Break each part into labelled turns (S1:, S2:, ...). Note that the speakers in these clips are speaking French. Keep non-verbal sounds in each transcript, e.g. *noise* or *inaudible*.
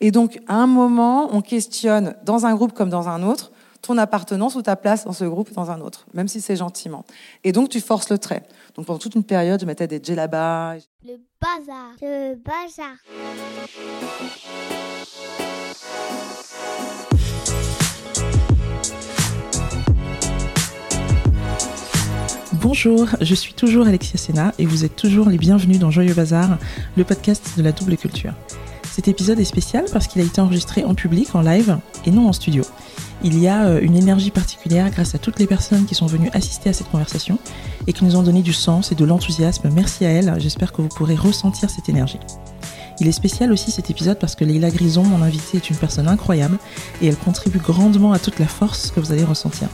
S1: Et donc, à un moment, on questionne, dans un groupe comme dans un autre, ton appartenance ou ta place dans ce groupe ou dans un autre, même si c'est gentiment. Et donc, tu forces le trait. Donc, pendant toute une période, je mettais des djellabas.
S2: Le bazar. Le bazar.
S3: Bonjour, je suis toujours Alexia Sena et vous êtes toujours les bienvenus dans Joyeux Bazar, le podcast de la double culture. Cet épisode est spécial parce qu'il a été enregistré en public, en live et non en studio. Il y a euh, une énergie particulière grâce à toutes les personnes qui sont venues assister à cette conversation et qui nous ont donné du sens et de l'enthousiasme. Merci à elles, j'espère que vous pourrez ressentir cette énergie. Il est spécial aussi cet épisode parce que Leila Grison, mon invitée, est une personne incroyable et elle contribue grandement à toute la force que vous allez ressentir.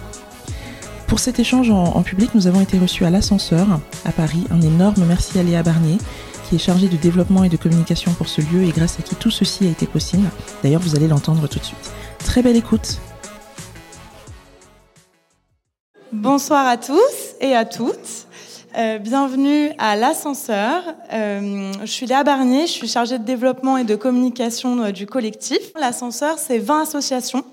S3: Pour cet échange en, public, nous avons été reçus à l'ascenseur à Paris. Un énorme merci à Léa Barnier qui est chargée de développement et de communication pour ce lieu et grâce à qui tout ceci a été possible. D'ailleurs, vous allez l'entendre tout de suite. Très belle écoute.
S4: Bonsoir à tous et à toutes. Euh, bienvenue à l'ascenseur. Euh, je suis Léa Barnier, je suis chargée de développement et de communication euh, du collectif. L'ascenseur, c'est 20 associations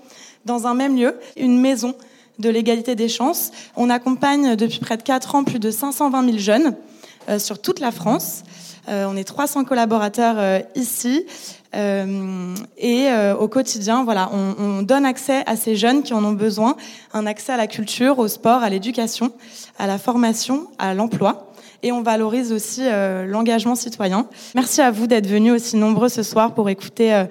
S4: dans un même lieu, une maison de l'égalité des chances. On accompagne depuis près de 4 ans plus de 520 000 jeunes sur toute la France. Euh, on est 300 collaborateurs euh, ici. et au quotidien, voilà, on, on, donne accès à ces jeunes qui en ont besoin, un accès à la culture, au sport, à l'éducation, à la formation, à l'emploi. Et on valorise aussi l'engagement citoyen. Merci à vous d'être venus aussi nombreux ce soir pour écouter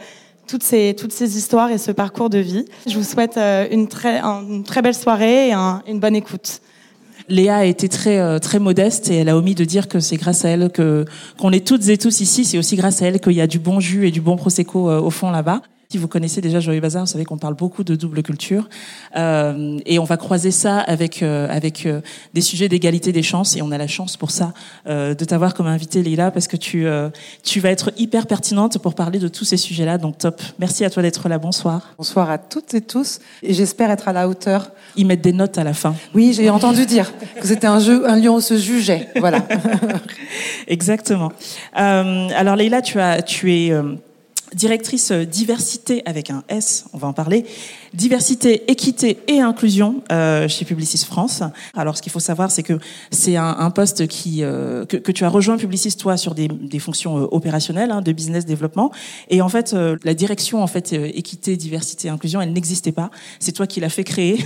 S4: toutes ces, toutes ces histoires et ce parcours de vie. Je vous souhaite euh, une très, une très belle soirée et une bonne écoute.
S3: Léa a été très euh, très modeste et elle a omis de dire que c'est grâce à elle que qu'on est toutes et tous ici. C'est aussi grâce à elle qu'il y a du bon jus et du bon prosecco euh, au fond là-bas. Si vous connaissez déjà Joyeux Bazar, vous savez qu'on parle beaucoup de double culture. Euh, et on va croiser ça avec, euh, avec euh, des sujets d'égalité des chances. Et on a la chance pour ça euh, de t'avoir comme invité, Lila, parce que tu, tu vas être hyper pertinente pour parler de tous ces sujets-là. Donc top. Merci à toi d'être là. Bonsoir.
S1: Bonsoir à toutes et tous. Et j'espère être à la hauteur.
S3: Ils mettent des notes à la fin.
S1: Oui, j'ai entendu dire que c'était un jeu, un lieu où on se jugeait. Voilà. *laughs*
S3: Exactement. alors Leila, tu as, tu es directrice diversité avec un S, on va en parler, diversité, équité et inclusion euh, chez Publicis France. Alors ce qu'il faut savoir, c'est que c'est un, un, poste qui euh, que, que, tu as rejoint Publicis toi sur des, des fonctions euh, opérationnelles hein, de business développement. Et en fait, euh, la direction en fait équité, diversité, inclusion, elle n'existait pas. C'est toi qui l'as fait créer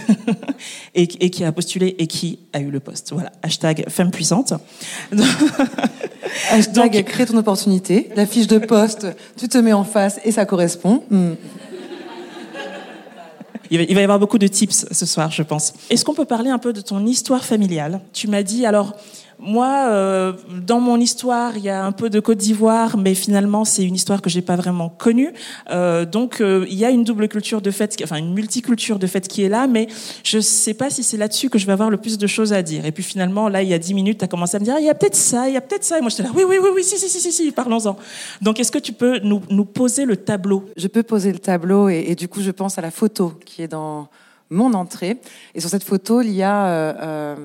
S3: *laughs* et, et, qui a postulé et qui a eu le poste. Voilà. Hashtag femme puissante. *laughs*
S1: Hashtag Donc, crée ton opportunité. La fiche de poste, tu te mets en face et ça correspond. Hmm.
S3: Il va, y avoir beaucoup de tips ce soir, je pense. Est-ce qu'on peut parler un peu de ton histoire familiale? Tu m'as dit, alors, moi, euh, dans mon histoire, il y a un peu de Côte d'Ivoire, mais finalement, c'est une histoire que j'ai pas vraiment connue. Euh, donc, euh, il y a une double culture de fait, enfin une multiculture de fait qui est là, mais je sais pas si c'est là-dessus que je vais avoir le plus de choses à dire. Et puis finalement, là, il y a dix minutes, tu as commencé à me dire, ah, il y a peut-être ça, il y a peut-être ça. Et moi, j'étais là, oui, oui, oui, oui, si, si, si, si, si parlons-en. Donc, est-ce que tu peux nous, poser le tableau?
S1: Je peux poser le tableau, et, du coup, je pense à la photo qui est dans mon entrée. Et sur cette photo, il y a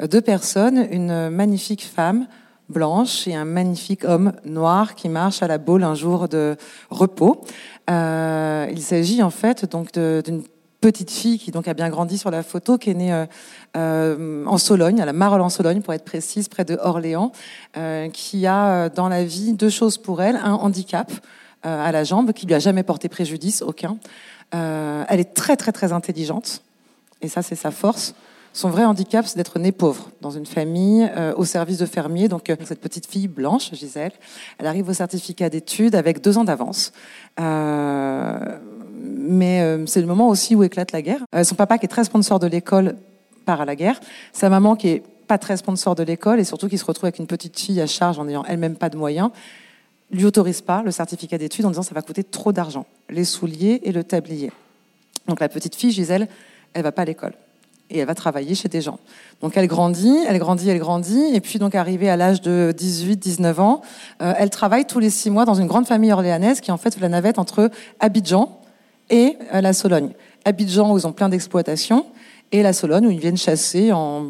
S1: deux personnes, une magnifique femme blanche et un magnifique homme noir qui marche à la boule un jour de repos. Euh, il s'agit en fait donc d'une petite fille qui donc a bien grandi sur la photo, qui est née euh, euh, en Sologne, à la Marolles en Sologne pour être précise, près de Orléans, euh, qui a dans la vie deux choses pour elle un handicap à la jambe qui lui a jamais porté préjudice, aucun. elle est très très très intelligente et ça c'est sa force. Son vrai handicap, c'est d'être née pauvre dans une famille euh, au service de fermier. Donc euh, cette petite fille blanche, Gisèle, elle arrive au certificat d'études avec deux ans d'avance. Euh, mais c'est le moment aussi où éclate la guerre. son papa, qui est très sponsor de l'école, part à la guerre. Sa maman, qui est pas très sponsor de l'école et surtout qui se retrouve avec une petite fille à charge en n'ayant elle-même pas de moyens, lui autorise pas le certificat d'études en disant ça va coûter trop d'argent, les souliers et le tablier. Donc la petite fille, Gisèle, elle va pas à l'école et elle va travailler chez des gens. Donc elle grandit, elle grandit, elle grandit, et puis donc arrivée à l'âge de 18-19 ans, euh, elle travaille tous les six mois dans une grande famille orléanaise qui en fait fait la navette entre Abidjan et euh, la Sologne. Abidjan où ils ont plein d'exploitations, et la Sologne où ils viennent chasser en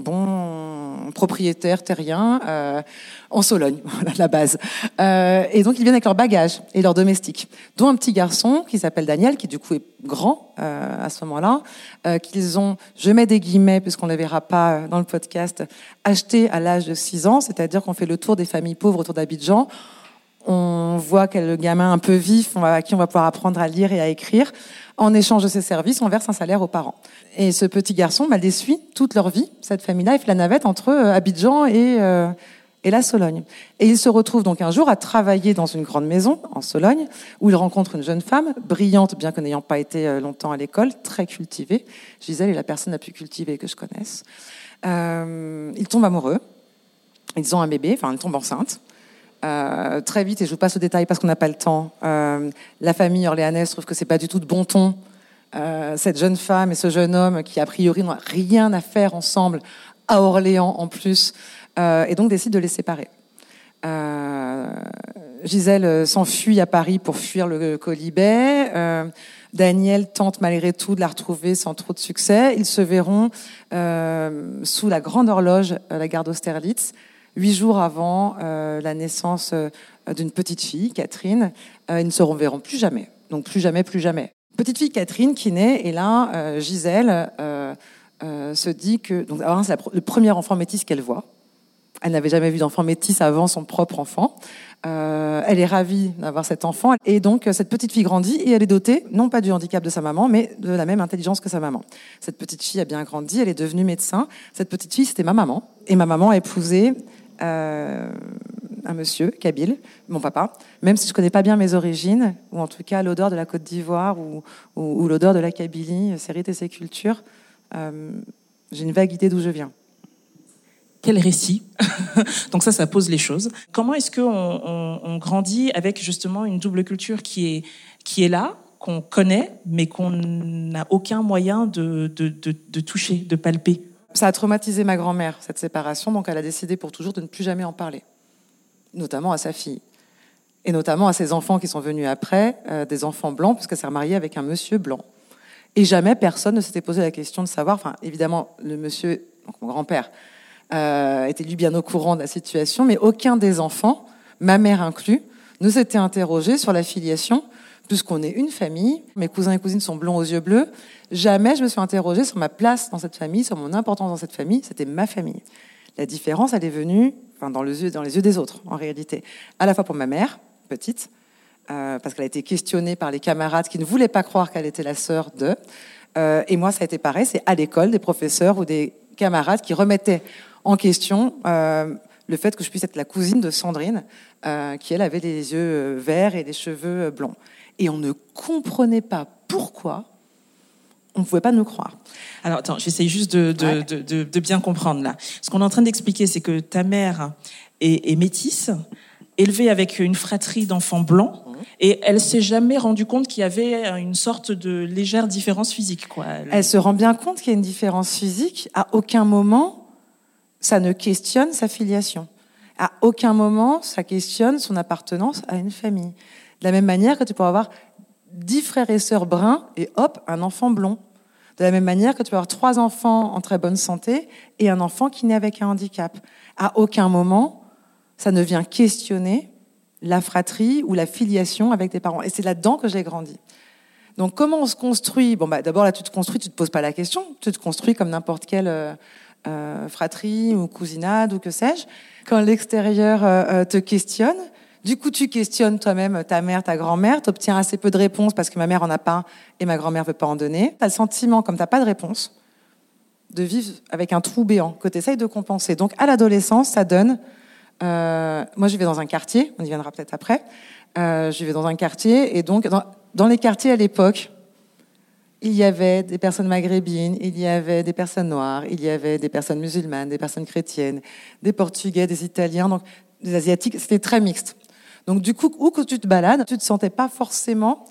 S1: propriétaires terriens euh, en Sologne, *laughs* voilà la base. Euh, et donc ils viennent avec leur bagage et leurs domestiques, dont un petit garçon qui s'appelle Daniel, qui du coup est grand euh, à ce moment-là, euh, qu'ils ont, je mets des guillemets puisqu'on ne les verra pas dans le podcast, acheté à l'âge de 6 ans, c'est-à-dire qu'on fait le tour des familles pauvres autour d'Abidjan. On voit quel gamin un peu vif, à qui on va pouvoir apprendre à lire et à écrire. En échange de ces services, on verse un salaire aux parents. Et ce petit garçon bah, les suit toute leur vie, cette famille-là. Il fait la navette entre euh, Abidjan et, euh, et la Sologne. Et il se retrouve donc un jour à travailler dans une grande maison en Sologne, où il rencontre une jeune femme, brillante, bien que n'ayant pas été euh, longtemps à l'école, très cultivée. Gisèle est la personne la plus cultivée que je connaisse. Euh, ils tombent amoureux. Ils ont un bébé, enfin, ils tombent enceintes. Euh, très vite, et je vous passe au détail parce qu'on n'a pas le temps, euh, la famille orléanaise trouve que c'est pas du tout de bon ton. Euh, cette jeune femme et ce jeune homme qui, a priori, n'ont rien à faire ensemble à Orléans en plus, et donc décide de les séparer. Gisèle s'enfuit à Paris pour fuir le colibet. Daniel tente malgré tout de la retrouver sans trop de succès. Ils se verront sous la grande horloge à la gare d'Austerlitz, huit jours avant euh, la naissance euh, d'une petite fille, Catherine. Euh, ils ne se reverront plus jamais. Donc plus jamais, plus jamais. Petite fille Catherine qui naît, et là, Gisèle se dit que... Donc, c'est le premier enfant métis qu'elle voit. Elle n'avait jamais vu d'enfant métis avant son propre enfant. Elle est ravie d'avoir cet enfant. Et donc, cette petite fille grandit et elle est dotée, non pas du handicap de sa maman, mais de la même intelligence que sa maman. Cette petite fille a bien grandi, elle est devenue médecin. Cette petite fille, c'était ma maman. Et ma maman a épousé euh, un monsieur, Kabyle, mon papa. Même si je connais pas bien mes origines, ou en tout cas l'odeur de la Côte d'Ivoire, ou, l'odeur de la Kabylie, ses rites et ses cultures, euh, j'ai une vague idée d'où je viens.
S3: Quel récit *laughs* Donc ça, ça pose les choses. Comment est-ce qu'on on, grandit avec justement une double culture qui est, qui est là, qu'on connaît, mais qu'on n'a aucun moyen de, de toucher, de palper?
S1: Ça a traumatisé ma grand-mère, cette séparation, donc elle a décidé pour toujours de ne plus jamais en parler, notamment à sa fille. Et notamment à ses enfants qui sont venus après, euh, des enfants blancs, puisqu'elle s'est remariée avec un monsieur blanc. Et jamais personne ne s'était posé la question de savoir, enfin évidemment le monsieur, donc mon grand-père, euh, était lui bien au courant de la situation, mais aucun des enfants, ma mère inclus, ne s'était interrogé sur la filiation, puisqu'on est une famille, mes cousins et cousines sont blonds aux yeux bleus, jamais je me suis interrogée sur ma place dans cette famille, sur mon importance dans cette famille, c'était ma famille. La différence, elle est venue enfin, dans, les yeux, des autres, en réalité. À la fois pour ma mère, petite, euh, parce qu'elle a été questionnée par les camarades qui ne voulaient pas croire qu'elle était la sœur de. Euh, et moi, ça a été pareil, c'est à l'école, des professeurs ou des camarades qui remettaient en question euh, le fait que je puisse être la cousine de Sandrine, qui elle avait les yeux verts et les cheveux blonds. Et on ne comprenait pas pourquoi on ne pouvait pas nous croire.
S3: Alors attends, j'essaye juste de, de,
S1: Ouais.
S3: de, de, de bien comprendre là. Ce qu'on est en train d'expliquer, c'est que ta mère est, est métisse, élevée avec une fratrie d'enfants blancs, et elle s'est jamais rendue compte qu'il y avait une sorte de légère différence physique, quoi. Elle-
S1: Elle se rend bien compte qu'il y a une différence physique. À aucun moment, ça ne questionne sa filiation. À aucun moment, ça questionne son appartenance à une famille. De la même manière que tu peux avoir dix frères et sœurs bruns et hop, un enfant blond. De la même manière que tu peux avoir trois enfants en très bonne santé et un enfant qui naît avec un handicap. À aucun moment, ça ne vient questionner la fratrie ou la filiation avec tes parents. Et c'est là-dedans que j'ai grandi. Donc comment on se construit? Bon, bah, d'abord là, tu te construis, tu te poses pas la question. Tu te construis comme n'importe quelle euh, euh, fratrie ou cousinade ou que sais-je. Quand l'extérieur euh, te questionne, du coup tu questionnes toi-même ta mère, ta grand-mère. Tu obtiens assez peu de réponses parce que ma mère en a pas et ma grand-mère veut pas en donner. Tu as le sentiment, comme t'as pas de réponse, de vivre avec un trou béant que tu essayes de compenser. Donc à l'adolescence, ça donne. euh, moi, je vais dans un quartier. On y viendra peut-être après. Euh, je vais dans un quartier et donc dans, dans les quartiers à l'époque, il y avait des personnes maghrébines, il y avait des personnes noires, il y avait des personnes musulmanes, des personnes chrétiennes, des Portugais, des Italiens, donc des Asiatiques. C'était très mixte. Donc du coup, où que tu te balades, tu te sentais pas forcément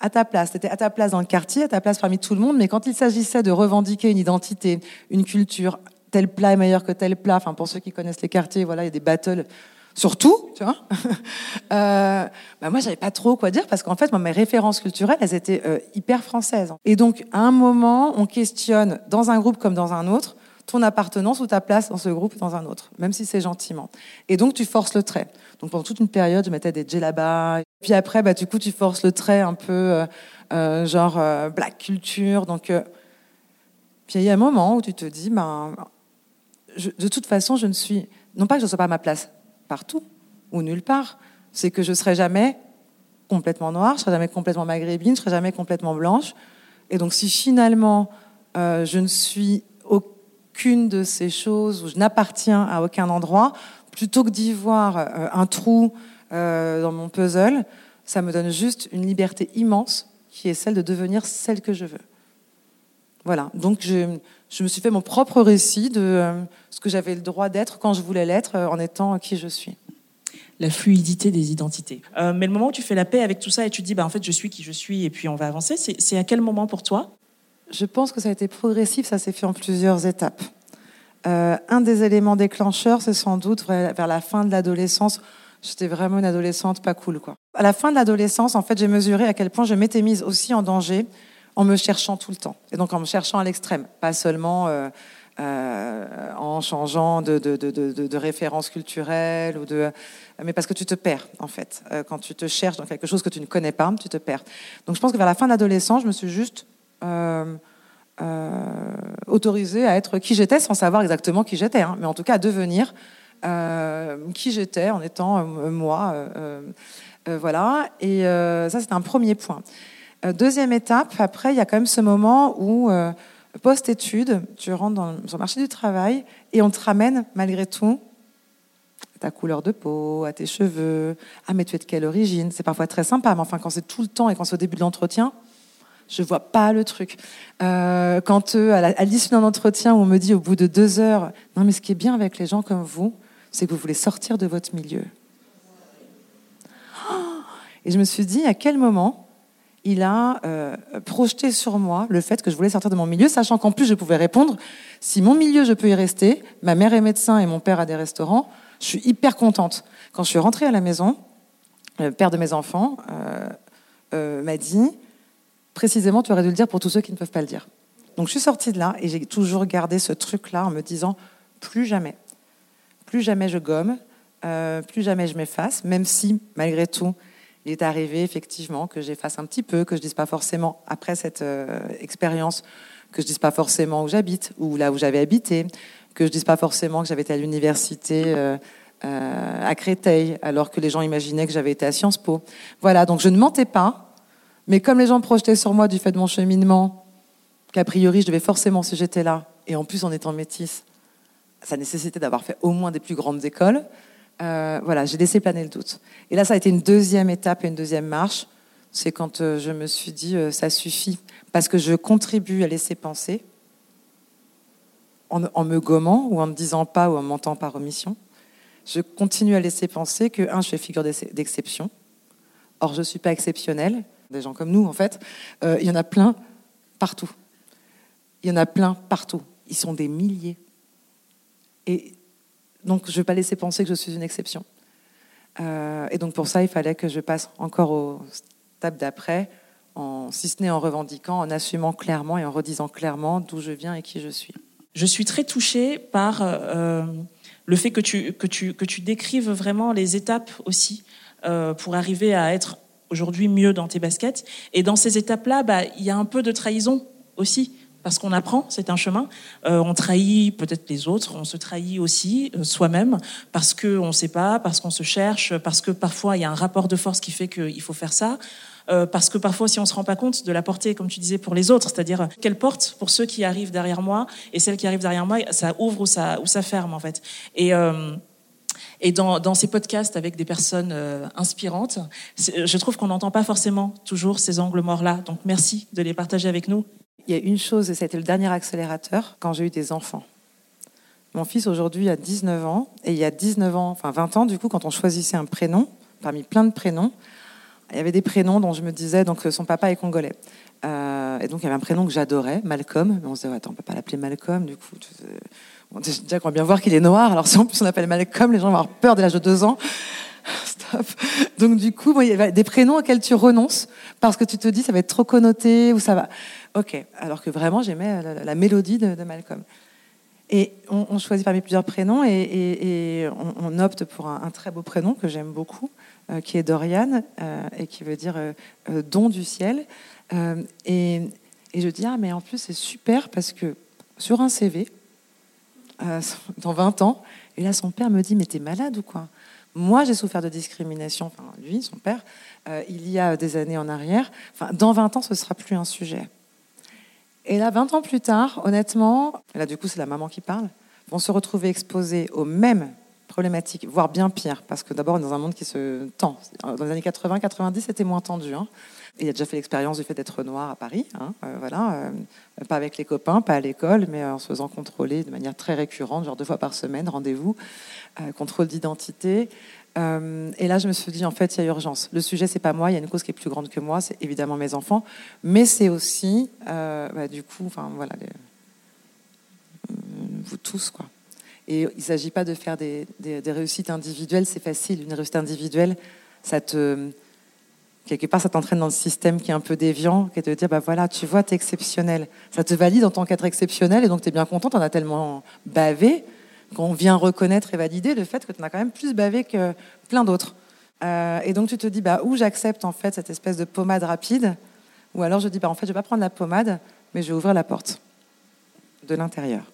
S1: à ta place. Tu étais à ta place dans le quartier, à ta place parmi tout le monde, mais quand il s'agissait de revendiquer une identité, une culture, tel plat est meilleur que tel plat, enfin pour ceux qui connaissent les quartiers, voilà, il y a des battles sur tout, tu vois. *laughs* Euh, bah moi, j'avais pas trop quoi dire parce qu'en fait, moi, mes références culturelles, elles étaient euh, hyper françaises. Et donc, à un moment, on questionne dans un groupe comme dans un autre ton appartenance ou ta place dans ce groupe ou dans un autre, même si c'est gentiment. Et donc, tu forces le trait. Donc, pendant toute une période, je mettais des djellabas. Puis après, bah, du coup, tu forces le trait un peu euh, euh, genre euh, black culture. Donc, puis il y a un moment où tu te dis, ben, de toute façon, je ne suis, non pas que je ne sois pas à ma place partout ou nulle part, c'est que je serai jamais complètement noire, je serai jamais complètement maghrébine, je serai jamais complètement blanche. Et donc, si finalement je ne suis qu'une de ces choses où je n'appartiens à aucun endroit, plutôt que d'y voir euh, un trou euh, dans mon puzzle, ça me donne juste une liberté immense qui est celle de devenir celle que je veux. Voilà, donc je, je me suis fait mon propre récit de euh, ce que j'avais le droit d'être quand je voulais l'être en étant qui je suis
S3: la fluidité des identités. mais le moment où tu fais la paix avec tout ça et tu te dis, bah, en fait, je suis qui je suis et puis on va avancer, c'est à quel moment pour toi?
S1: Je pense que ça a été progressif, ça s'est fait en plusieurs étapes. Euh, un des éléments déclencheurs, c'est sans doute vers la fin de l'adolescence. J'étais vraiment une adolescente pas cool. À la fin de l'adolescence, en fait, j'ai mesuré à quel point je m'étais mise aussi en danger en me cherchant tout le temps. Et donc en me cherchant à l'extrême, pas seulement euh, euh, en changeant de, de, de, référence culturelle, ou de, mais parce que tu te perds, en fait. quand tu te cherches dans quelque chose que tu ne connais pas, tu te perds. Donc je pense que vers la fin de l'adolescence, je me suis juste autorisée à être qui j'étais sans savoir exactement qui j'étais, hein, mais en tout cas à devenir euh, qui j'étais en étant moi. voilà, et ça c'est un premier point. deuxième étape, après, il y a quand même ce moment où, post-études, tu rentres dans, le marché du travail et on te ramène malgré tout à ta couleur de peau, à tes cheveux. Ah, mais tu es de quelle origine C'est parfois très sympa, mais enfin, quand c'est tout le temps et quand c'est au début de l'entretien, je vois pas le truc. Euh, quand euh, à l'issue d'un entretien où on me dit au bout de deux heures, non mais ce qui est bien avec les gens comme vous, c'est que vous voulez sortir de votre milieu. *gasps* Et je me suis dit à quel moment il a euh, projeté sur moi le fait que je voulais sortir de mon milieu, sachant qu'en plus je pouvais répondre si mon milieu je peux y rester, ma mère est médecin et mon père a des restaurants, je suis hyper contente. Quand je suis rentrée à la maison, le père de mes enfants m'a dit précisément, tu aurais dû le dire pour tous ceux qui ne peuvent pas le dire. Donc je suis sortie de là et j'ai toujours gardé ce truc-là en me disant plus jamais, plus jamais je gomme, euh, plus jamais je m'efface, même si malgré tout, il est arrivé effectivement que j'efface un petit peu, que je dise pas forcément après cette euh, expérience, que je dise pas forcément où j'habite ou là où j'avais habité, que je dise pas forcément que j'avais été à l'université. Euh, à Créteil, alors que les gens imaginaient que j'avais été à Sciences Po. Voilà, donc je ne mentais pas, mais comme les gens projetaient sur moi du fait de mon cheminement, qu'a priori je devais forcément, si j'étais là, et en plus en étant métisse, ça nécessitait d'avoir fait au moins des plus grandes écoles, euh, voilà, j'ai laissé planer le doute. Et là, ça a été une deuxième étape et une deuxième marche. C'est quand euh, je me suis dit, euh, ça suffit, parce que je contribue à laisser penser, en, en, me gommant ou en ne disant pas ou en mentant par omission. Je continue à laisser penser que, un, je fais figure d'exception. Or, je ne suis pas exceptionnelle des gens comme nous en fait, euh, il y en a plein partout. Il y en a plein partout. Ils sont des milliers. Et donc je ne vais pas laisser penser que je suis une exception. Euh, et donc pour ça, il fallait que je passe encore au stade d'après, si ce n'est en revendiquant, en assumant clairement et en redisant clairement d'où je viens et qui je suis.
S3: Je suis très touchée par euh, le fait que tu, que, tu, que tu décrives vraiment les étapes aussi pour arriver à être aujourd'hui mieux dans tes baskets. Et dans ces étapes-là, bah, il y a un peu de trahison aussi. Parce qu'on apprend, c'est un chemin. Euh, on trahit peut-être les autres, on se trahit aussi euh, soi-même parce qu'on ne sait pas, parce qu'on se cherche, parce que parfois il y a un rapport de force qui fait qu'il faut faire ça. Euh, parce que parfois, si on se rend pas compte de la portée, comme tu disais, pour les autres, c'est-à-dire quelle porte pour ceux qui arrivent derrière moi et celles qui arrivent derrière moi, ça ouvre ou ça ou ça ferme en fait. Et et dans, ces podcasts avec des personnes euh, inspirantes, je trouve qu'on n'entend pas forcément toujours ces angles morts-là. Donc merci de les partager avec nous.
S1: Il y a une chose, et été le dernier accélérateur, quand j'ai eu des enfants. Mon fils aujourd'hui a 19 ans, et il y a 19 ans, enfin 20 ans, du coup, quand on choisissait un prénom, parmi plein de prénoms, il y avait des prénoms dont je me disais, donc son papa est congolais. Euh, et donc il y avait un prénom que j'adorais, Malcolm, mais on se disait, attends, on peut pas l'appeler Malcolm, du coup. Bon, déjà qu'on va bien voir qu'il est noir, alors si en plus on appelle Malcolm, les gens vont avoir peur dès l'âge de deux ans. *laughs* Stop. Donc du coup, il y a des prénoms auxquels tu renonces parce que tu te dis ça va être trop connoté ou ça va. Ok. Alors que vraiment j'aimais la, mélodie de, Malcolm. Et on, choisit parmi plusieurs prénoms et, on, opte pour un, très beau prénom que j'aime beaucoup, qui est Dorian et qui veut dire don du ciel. et, et je dis, ah, mais en plus, c'est super parce que sur un CV, *laughs* dans 20 ans, et là, son père me dit, mais t'es malade ou quoi? Moi, j'ai souffert de discrimination, enfin, lui, son père, euh, il y a des années en arrière. Enfin, dans 20 ans, ce sera plus un sujet. Et là, 20 ans plus tard, honnêtement, là, du coup, c'est la maman qui parle, vont se retrouver exposés aux mêmes problématiques, voire bien pire, parce que d'abord, on est dans un monde qui se tend. Dans les années 80, 90, c'était moins tendu. Hein. Il a déjà fait l'expérience du fait d'être noir à Paris, hein, euh, voilà, euh, pas avec les copains, pas à l'école, mais en se faisant contrôler de manière très récurrente, genre deux fois par semaine, rendez-vous, contrôle d'identité. Euh, et là, je me suis dit, en fait, il y a urgence. Le sujet, c'est pas moi, il y a une cause qui est plus grande que moi, c'est évidemment mes enfants, mais c'est aussi, euh, bah, du coup, enfin voilà, euh, vous tous, quoi. Et il ne s'agit pas de faire des, réussites individuelles, c'est facile. Une réussite individuelle, quelque part, ça t'entraîne dans le système qui est un peu déviant, qui est de dire, bah voilà, tu vois, tu es exceptionnel. Ça te valide en tant qu'être exceptionnel, et donc tu es bien content, on as tellement bavé qu'on vient reconnaître et valider le fait que tu en as quand même plus bavé que plein d'autres. Euh, et donc tu te dis, bah, où j'accepte en fait cette espèce de pommade rapide, ou alors je dis, bah, en fait, je vais pas prendre la pommade, mais je vais ouvrir la porte de l'intérieur.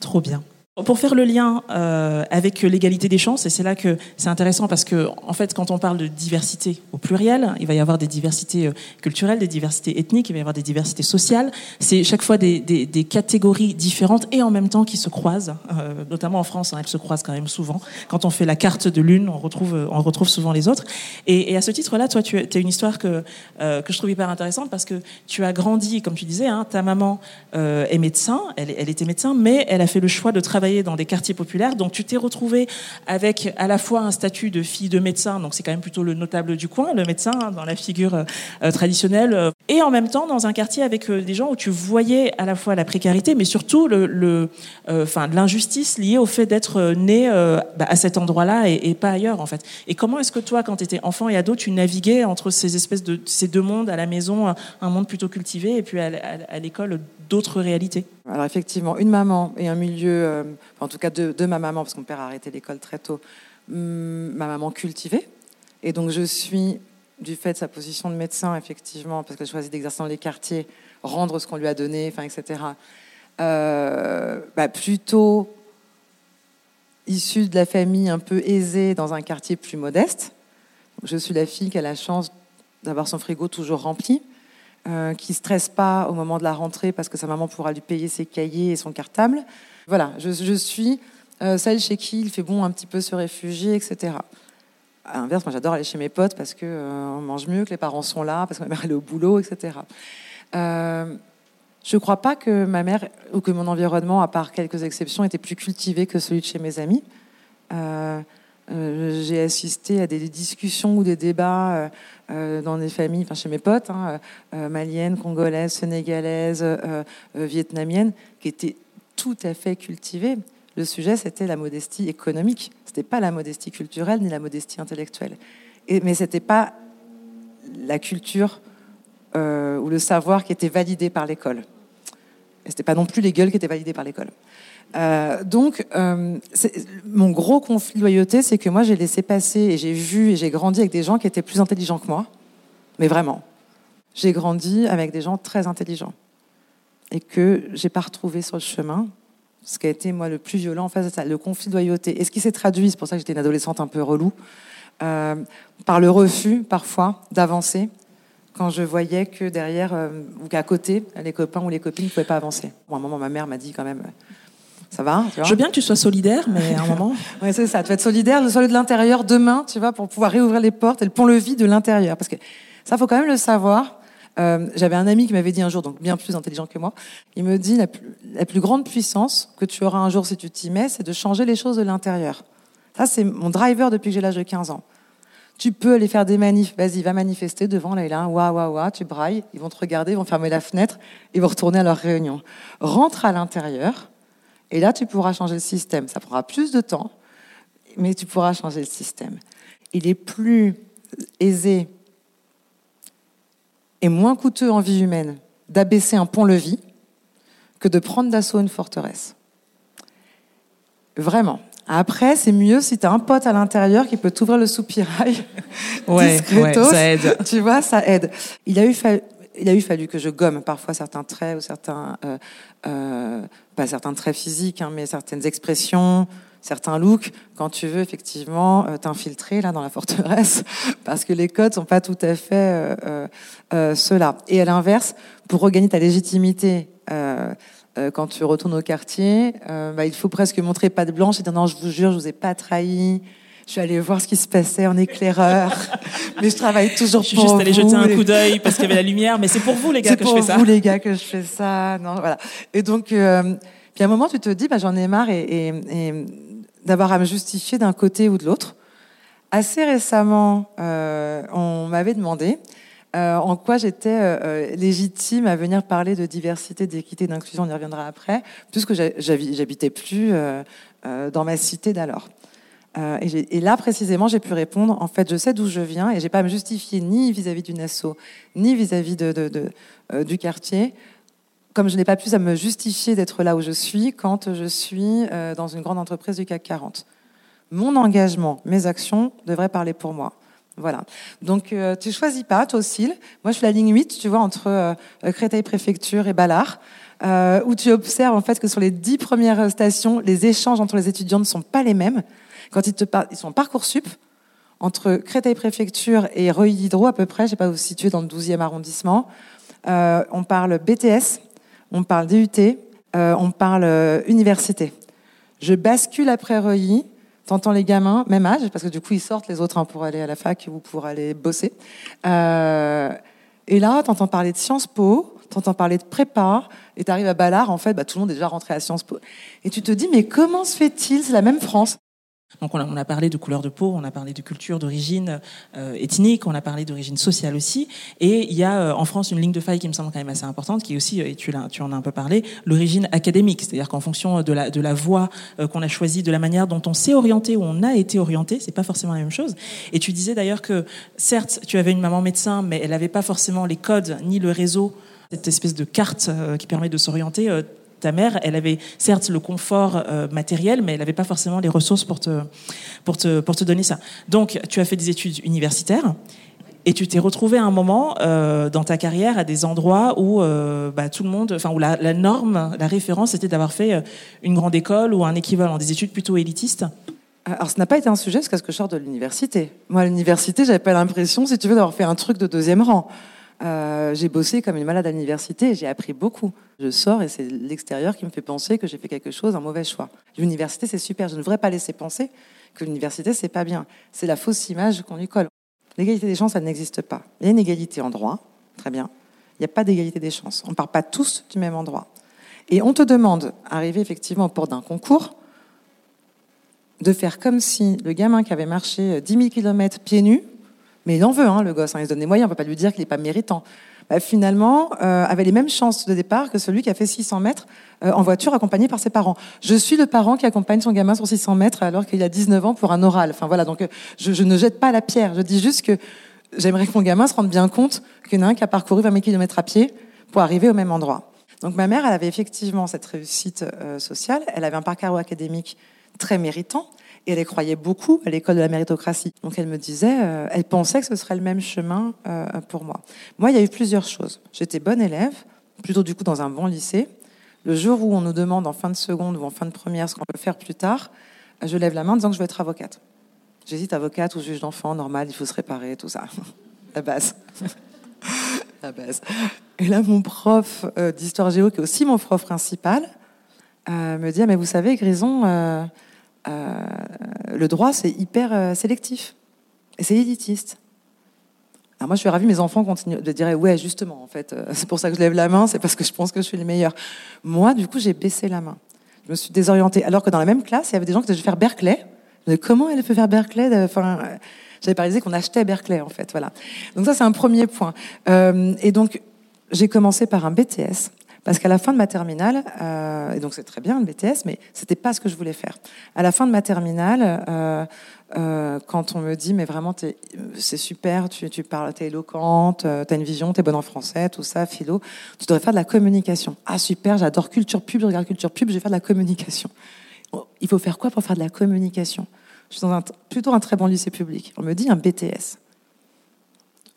S3: Trop bien. Pour faire le lien euh, avec l'égalité des chances, et c'est là que c'est intéressant parce que, en fait, quand on parle de diversité au pluriel, il va y avoir des diversités euh, culturelles, des diversités ethniques, il va y avoir des diversités sociales. C'est chaque fois des, des, des, catégories différentes et en même temps qui se croisent, euh, notamment en France, hein, elles se croisent quand même souvent. Quand on fait la carte de l'une, on retrouve, on retrouve souvent les autres. Et, et à ce titre-là, toi, tu as une histoire que, euh, que je trouve hyper intéressante parce que tu as grandi, comme tu disais, hein, ta maman euh, est médecin, elle, elle était médecin, mais elle a fait le choix de travailler dans des quartiers populaires. Donc tu t'es retrouvé avec à la fois un statut de fille de médecin, donc c'est quand même plutôt le notable du coin, le médecin hein, dans la figure euh, traditionnelle, euh, et en même temps dans un quartier avec euh, des gens où tu voyais à la fois la précarité, mais surtout le, enfin l'injustice liée au fait d'être né bah, à cet endroit-là et, pas ailleurs en fait. Et comment est-ce que toi, quand tu étais enfant et ado, tu naviguais entre ces espèces de ces deux mondes à la maison, un monde plutôt cultivé, et puis à l'école d'autres réalités
S1: Alors effectivement, une maman et un milieu, euh, en tout cas de, ma maman, parce que mon père a arrêté l'école très tôt, hum, ma maman cultivée. Et donc je suis, du fait de sa position de médecin, effectivement, parce qu'elle choisit d'exercer dans les quartiers, rendre ce qu'on lui a donné, enfin, etc., euh, bah, plutôt issue de la famille un peu aisée dans un quartier plus modeste. Je suis la fille qui a la chance d'avoir son frigo toujours rempli. Euh, qui ne stresse pas au moment de la rentrée parce que sa maman pourra lui payer ses cahiers et son cartable. Voilà, je, suis euh, celle chez qui il fait bon un petit peu se réfugier, etc. À l'inverse, moi j'adore aller chez mes potes parce qu'on euh, mange mieux, que les parents sont là, parce que ma mère elle est au boulot, etc. je ne crois pas que ma mère ou que mon environnement, à part quelques exceptions, était plus cultivé que celui de chez mes amis. Euh, j'ai assisté à des discussions ou des débats euh, euh, dans des familles, chez mes potes, hein, maliennes, congolaises, sénégalaises, vietnamiennes, qui étaient tout à fait cultivées. Le sujet, c'était la modestie économique. C'était pas la modestie culturelle ni la modestie intellectuelle. Et, mais c'était pas la culture ou le savoir qui était validé par l'école. Et c'était pas non plus les gueules qui étaient validées par l'école. Euh, donc, euh, mon gros conflit de loyauté, c'est que moi, j'ai laissé passer et j'ai vu et j'ai grandi avec des gens qui étaient plus intelligents que moi. Mais vraiment. J'ai grandi avec des gens très intelligents. Et que j'ai pas retrouvé sur le chemin. Ce qui a été, moi, le plus violent, en fait, c'est le conflit de loyauté. Et ce qui s'est traduit, c'est pour ça que j'étais une adolescente un peu relou, euh, par le refus, parfois, d'avancer quand je voyais que derrière, ou qu'à côté, les copains ou les copines ne pouvaient pas avancer. Bon, à un moment, ma mère m'a dit quand même ça va
S3: Je veux bien que tu sois solidaire, mais à un moment. *laughs*
S1: oui, c'est ça. Tu vas être solidaire, le solide de l'intérieur demain, tu vois, pour pouvoir réouvrir les portes et le pont-levis de l'intérieur. Parce que ça, faut quand même le savoir. Euh, J'avais un ami qui m'avait dit un jour, donc bien plus intelligent que moi, il me dit la plus, la plus grande puissance que tu auras un jour si tu t'y mets, c'est de changer les choses de l'intérieur. Ça, c'est mon driver depuis que j'ai l'âge de 15 ans. Tu peux aller faire des manifs, vas-y, va manifester devant waouh, waouh, waouh, tu brailles, ils vont te regarder, ils vont fermer la fenêtre, ils vont retourner à leur réunion. Rentre à l'intérieur, et là, tu pourras changer le système. Ça prendra plus de temps, mais tu pourras changer le système. Il est plus aisé et moins coûteux en vie humaine d'abaisser un pont-levis que de prendre d'assaut une forteresse. Vraiment. Après, c'est mieux si tu as un pote à l'intérieur qui peut t'ouvrir le soupirail. *laughs*
S3: Ouais, ouais,
S1: discretos.
S3: ça aide.
S1: Tu vois, ça aide. Il a eu fallu, il a eu fallu que je gomme parfois certains traits ou certains, euh, euh, pas certains traits physiques, hein, mais certaines expressions, certains looks, quand tu veux effectivement euh, t'infiltrer là dans la forteresse, *laughs* parce que les codes sont pas tout à fait euh, euh, ceux-là. Et à l'inverse, pour regagner ta légitimité. Euh, quand tu retournes au quartier, euh, bah, il faut presque montrer pas de blanche et dire non, je vous jure, je vous ai pas trahi. Je suis allée voir ce qui se passait en éclaireur, *laughs* mais je travaille toujours
S3: Je suis
S1: pour
S3: juste allée
S1: vous.
S3: jeter un coup d'œil parce *laughs* qu'il y avait la lumière, mais c'est pour vous les gars
S1: c'est
S3: que je
S1: pour
S3: fais ça.
S1: vous les gars que je fais ça. Non, voilà. Et donc, euh, puis à un moment, tu te dis, bah, j'en ai marre et, et- et d'avoir à me justifier d'un côté ou de l'autre. Assez récemment, euh, on m'avait demandé euh, en quoi j'étais euh, euh, légitime à venir parler de diversité, d'équité, d'inclusion. On y reviendra après, puisque j'habitais plus dans ma cité d'alors. Et, là, précisément, j'ai pu répondre, en fait, je sais d'où je viens et j'ai pas à me justifier ni vis-à-vis d'une asso, ni vis-à-vis du quartier, comme je n'ai pas pu à me justifier d'être là où je suis quand je suis dans une grande entreprise du CAC 40. Mon engagement, mes actions devraient parler pour moi. Voilà. Donc, euh, tu choisis pas, tu oscilles. Moi, je suis la ligne 8, tu vois, entre euh, Créteil-Préfecture et Ballard, euh, où tu observes en fait que sur les dix premières stations, les échanges entre les étudiants ne sont pas les mêmes. Quand ils te parlent, ils sont Parcoursup, entre Créteil-Préfecture et Reuilly-Diderot à peu près, je sais pas où vous dans le 12e arrondissement. Euh, on parle BTS, on parle DUT, euh, on parle euh, université. Je bascule après Reuilly, t'entends les gamins, même âge, parce que du coup ils sortent les autres hein, pour aller à la fac ou pour aller bosser. Euh, et là, t'entends parler de Sciences Po, t'entends parler de prépa, et t'arrives à Ballard, en fait, bah, tout le monde est déjà rentré à Sciences Po. Et tu te dis, mais comment se fait-il? C'est la même France.
S3: Donc on a, parlé de couleur de peau, on a parlé de culture, d'origine euh, ethnique, on a parlé d'origine sociale aussi. Et il y a euh, en France une ligne de faille qui me semble quand même assez importante, qui est aussi, euh, et tu, en as un peu parlé, l'origine académique. C'est-à-dire qu'en fonction de la, voie qu'on a choisie, de la manière dont on s'est orienté ou on a été orienté, c'est pas forcément la même chose. Et tu disais d'ailleurs que certes, tu avais une maman médecin, mais elle n'avait pas forcément les codes ni le réseau, cette espèce de carte qui permet de s'orienter. Ta mère, elle avait certes le confort euh, matériel, mais elle n'avait pas forcément les ressources pour te, pour, te, pour te donner ça. Donc, tu as fait des études universitaires et tu t'es retrouvé à un moment euh, dans ta carrière à des endroits où euh, bah, tout le monde, enfin où la, norme, la référence, c'était d'avoir fait une grande école ou un équivalent, des études plutôt élitistes.
S1: Alors, ce n'a pas été un sujet jusqu'à ce que je sorte de l'université. Moi, à l'université, j'avais pas l'impression, si tu veux, d'avoir fait un truc de deuxième rang. Euh, j'ai bossé comme une malade à l'université et j'ai appris beaucoup. Je sors et c'est l'extérieur qui me fait penser que j'ai fait quelque chose, un mauvais choix. L'université, c'est super. Je ne devrais pas laisser penser que l'université, c'est pas bien. C'est la fausse image qu'on lui colle. L'égalité des chances, ça n'existe pas. Il y a une égalité en droit, très bien. Il n'y a pas d'égalité des chances. On ne part pas tous du même endroit. Et on te demande, arrivé effectivement au port d'un concours, de faire comme si le gamin qui avait marché 10 000 km pieds nus, mais il en veut, hein, le gosse, hein, il se donne des moyens, on ne peut pas lui dire qu'il n'est pas méritant, bah, finalement, euh, avait les mêmes chances de départ que celui qui a fait 600 mètres euh, en voiture accompagné par ses parents. Je suis le parent qui accompagne son gamin sur 600 mètres alors qu'il a 19 ans pour un oral. Enfin voilà, donc euh, je, je ne jette pas la pierre, je dis juste que j'aimerais que mon gamin se rende bien compte qu'il y en a un qui a parcouru 20 000 km à pied pour arriver au même endroit. Donc ma mère, elle avait effectivement cette réussite euh, sociale, elle avait un parcours académique très méritant, et elle y croyait beaucoup à l'école de la méritocratie. Donc elle me disait, euh, elle pensait que ce serait le même chemin euh, pour moi. Moi, il y a eu plusieurs choses. J'étais bonne élève, plutôt du coup dans un bon lycée. Le jour où on nous demande en fin de seconde ou en fin de première ce qu'on peut faire plus tard, je lève la main en disant que je veux être avocate. J'hésite avocate ou juge d'enfant, normal, il faut se réparer, tout ça. *laughs* La base. *laughs* la base. Et là, mon prof euh, d'histoire géo, qui est aussi mon prof principal, euh, me dit ah, mais vous savez, Grison, euh, euh, le droit c'est hyper euh, sélectif et c'est élitiste. Alors moi, je suis ravie, mes enfants continuent de dire ouais, justement, en fait, euh, *laughs* c'est pour ça que je lève la main, c'est parce que je pense que je suis le meilleur. Moi, du coup, j'ai baissé la main. Je me suis désorientée. Alors que dans la même classe, il y avait des gens qui devaient faire Berkeley. Comment elle peut faire Berkeley Enfin, euh, j'avais pas réalisé qu'on achetait Berkeley, en fait. Voilà. Donc ça, c'est un premier point. Euh, et donc, j'ai commencé par un BTS. Parce qu'à la fin de ma terminale, euh, et donc c'est très bien le BTS, mais c'était pas ce que je voulais faire. À la fin de ma terminale, euh, euh, quand on me dit mais vraiment c'est super, tu, tu parles, t'es éloquente, t'as une vision, t'es bonne en français, tout ça, philo, tu devrais faire de la communication. Ah super, j'adore culture pub, je regarde culture pub, je vais faire de la communication. il faut faire quoi pour faire de la communication? Je suis dans un, plutôt un très bon lycée public. On me dit un BTS.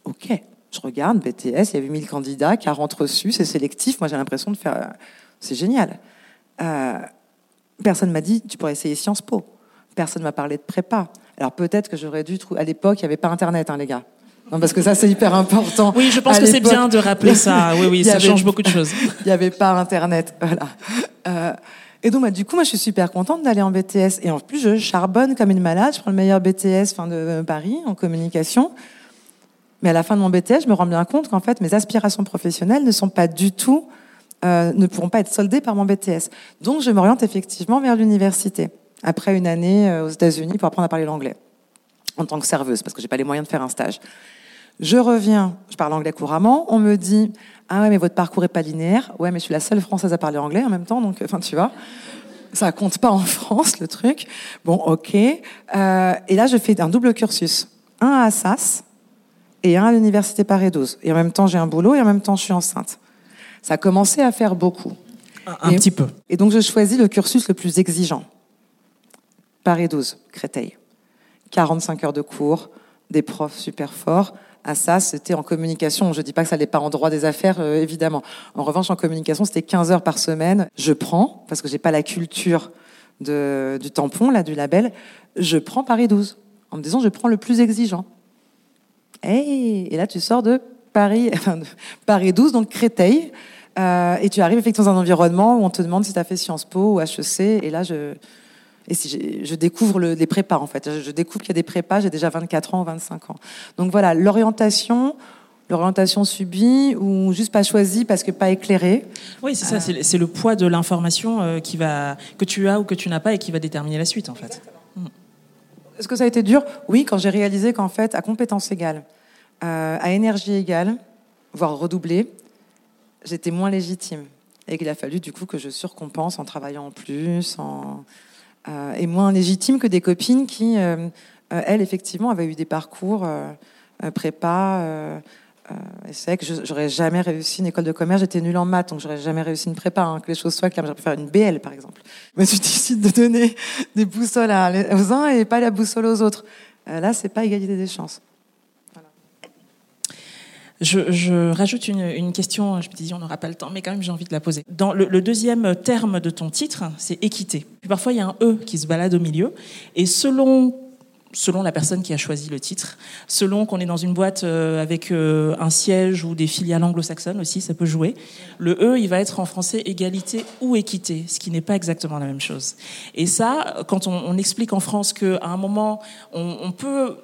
S1: Ok, je regarde, BTS, il y avait 1000 candidats, 40 reçus, c'est sélectif. Moi, j'ai l'impression de faire. C'est génial. Euh, personne m'a dit, tu pourrais essayer Sciences Po. Personne m'a parlé de prépa. Alors peut-être que j'aurais dû trouver. À l'époque, il n'y avait pas Internet, hein, les gars. Non, parce que ça, c'est hyper important.
S3: Oui, je pense
S1: À
S3: que c'est bien de rappeler ça. *laughs* Oui, oui, ça
S1: avait-
S3: change beaucoup de choses. *laughs*
S1: Il n'y avait pas Internet. Voilà. Euh, et donc, bah, du coup, moi, je suis super contente d'aller en BTS. Et en plus, je charbonne comme une malade. Je prends le meilleur BTS fin de Paris en communication. Mais à la fin de mon BTS, je me rends bien compte qu'en fait, mes aspirations professionnelles ne sont pas du tout, euh, ne pourront pas être soldées par mon BTS. Donc, je m'oriente effectivement vers l'université. Après une année euh, aux États-Unis pour apprendre à parler l'anglais. En tant que serveuse, parce que j'ai pas les moyens de faire un stage. Je reviens, je parle anglais couramment. On me dit Ah ouais, mais votre parcours est pas linéaire. Ouais, mais je suis la seule française à parler anglais en même temps, donc enfin, tu vois. Ça compte pas en *laughs* France, le truc. Bon, ok. Euh, et là, je fais un double cursus. Un à Assas et un à l'université Paris 12. Et en même temps, j'ai un boulot et en même temps, je suis enceinte. Ça a commencé à faire beaucoup.
S3: Un,
S1: Et-
S3: petit peu.
S1: Et donc, je choisis le cursus le plus exigeant. Paris 12, Créteil. 45 heures de cours, des profs super forts. À ça, c'était en communication. Je dis pas que ça n'allait pas en droit des affaires, euh, évidemment. En revanche, en communication, c'était 15 heures par semaine. Je prends, parce que j'ai pas la culture de, du tampon, là, du label, je prends Paris 12. En me disant, je prends le plus exigeant. Hey, et là, tu sors de Paris, *laughs* enfin, de Paris 12, donc Créteil. Euh, et tu arrives effectivement dans un environnement où on te demande si tu as fait Sciences Po ou HEC. Et là, je, et si j'ai- je découvre le, les prépas, en fait. Je, je découvre qu'il y a des prépas, j'ai déjà 24 ans ou 25 ans. Donc voilà, l'orientation, l'orientation subie ou juste pas choisie parce que pas éclairée.
S3: Oui, c'est ça. c'est le- C'est le poids de l'information euh, qui va que tu as ou que tu n'as pas et qui va déterminer la suite, en fait.
S1: Est-ce que ça a été dur Oui, quand j'ai réalisé qu'en fait, à compétences égales, euh, à énergie égale, voire redoublée, j'étais moins légitime. Et qu'il a fallu du coup que je surcompense en travaillant en plus, en, euh, et moins légitime que des copines qui, euh, elles, effectivement, avaient eu des parcours prépa. C'est vrai que j'aurais jamais réussi une école de commerce. J'étais nulle en maths, donc j'aurais jamais réussi une prépa. hein, que les choses soient claires, j'aurais pu faire une BL, par exemple. Mais tu décides de donner des boussoles aux uns et pas la boussole aux autres. Euh, là, c'est pas égalité des chances.
S3: Je, rajoute une, question, je me disais on n'aura pas le temps, mais quand même j'ai envie de la poser. Dans le, deuxième terme de ton titre, c'est équité. Parfois il y a un E qui se balade au milieu, et selon selon la personne qui a choisi le titre, selon qu'on est dans une boîte euh, avec euh, un siège ou des filiales anglo-saxonnes aussi, ça peut jouer. Le E, il va être en français égalité ou équité, ce qui n'est pas exactement la même chose. Et ça, quand on, explique en France qu'à un moment, on peut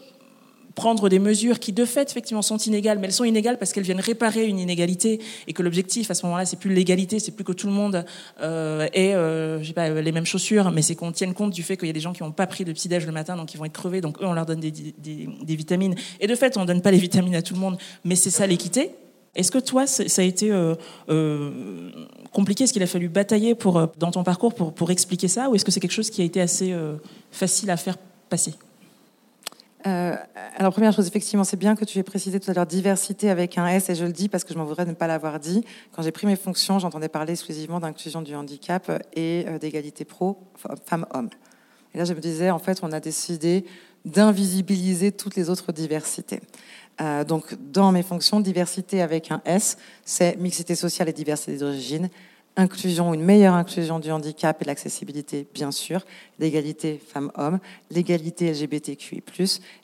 S3: prendre des mesures qui de fait effectivement sont inégales, mais elles sont inégales parce qu'elles viennent réparer une inégalité et que l'objectif à ce moment-là c'est plus l'égalité, c'est plus que tout le monde euh, ait euh, pas, les mêmes chaussures, mais c'est qu'on tienne compte du fait qu'il y a des gens qui n'ont pas pris de petit déj le matin, donc ils vont être crevés, donc eux on leur donne des, vitamines. Et de fait on donne pas les vitamines à tout le monde, mais c'est ça l'équité. Est-ce que toi, ça a été euh, euh, compliqué? Est-ce qu'il a fallu batailler pour, dans ton parcours pour, expliquer ça Ou est-ce que c'est quelque chose qui a été assez facile à faire passer?
S1: Euh, alors, première chose, effectivement, c'est bien que tu aies précisé tout à l'heure diversité avec un S, et je le dis parce que je m'en voudrais de ne pas l'avoir dit. Quand j'ai pris mes fonctions, j'entendais parler exclusivement d'inclusion du handicap et euh, d'égalité pro femmes-hommes. Et là, je me disais, en fait, on a décidé d'invisibiliser toutes les autres diversités. Euh, donc, dans mes fonctions, diversité avec un S, c'est mixité sociale et diversité d'origine, inclusion, une meilleure inclusion du handicap et l'accessibilité, bien sûr, l'égalité femmes-hommes, l'égalité LGBTQI+,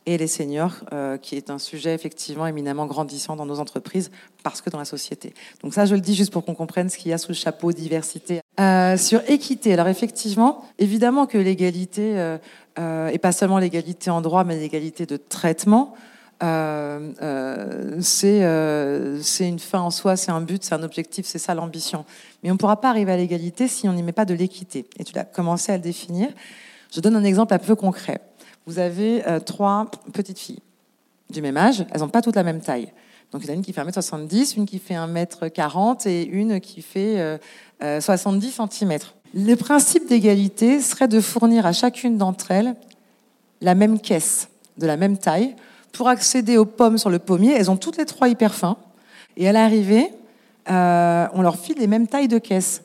S1: et les seniors, euh, qui est un sujet effectivement éminemment grandissant dans nos entreprises, parce que dans la société. Donc ça, je le dis juste pour qu'on comprenne ce qu'il y a sous le chapeau diversité. Euh, sur équité, alors effectivement, évidemment que l'égalité, euh, euh, et pas seulement l'égalité en droit, mais l'égalité de traitement, euh, euh, c'est euh, c'est une fin en soi, c'est un but, c'est un objectif, c'est ça l'ambition. Mais on ne pourra pas arriver à l'égalité si on n'y met pas de l'équité. Et tu as commencé à le définir. Je donne un exemple un peu concret. Vous avez trois petites filles du même âge, elles n'ont pas toutes la même taille. Donc il y en a une qui fait 1m70, une qui fait 1m40 et une qui fait euh, euh, 70 cm. Le principe d'égalité serait de fournir à chacune d'entre elles la même caisse, de la même taille, pour accéder aux pommes sur le pommier. Elles ont toutes les trois hyper fins. Et à l'arrivée, euh, on leur file les mêmes tailles de caisse.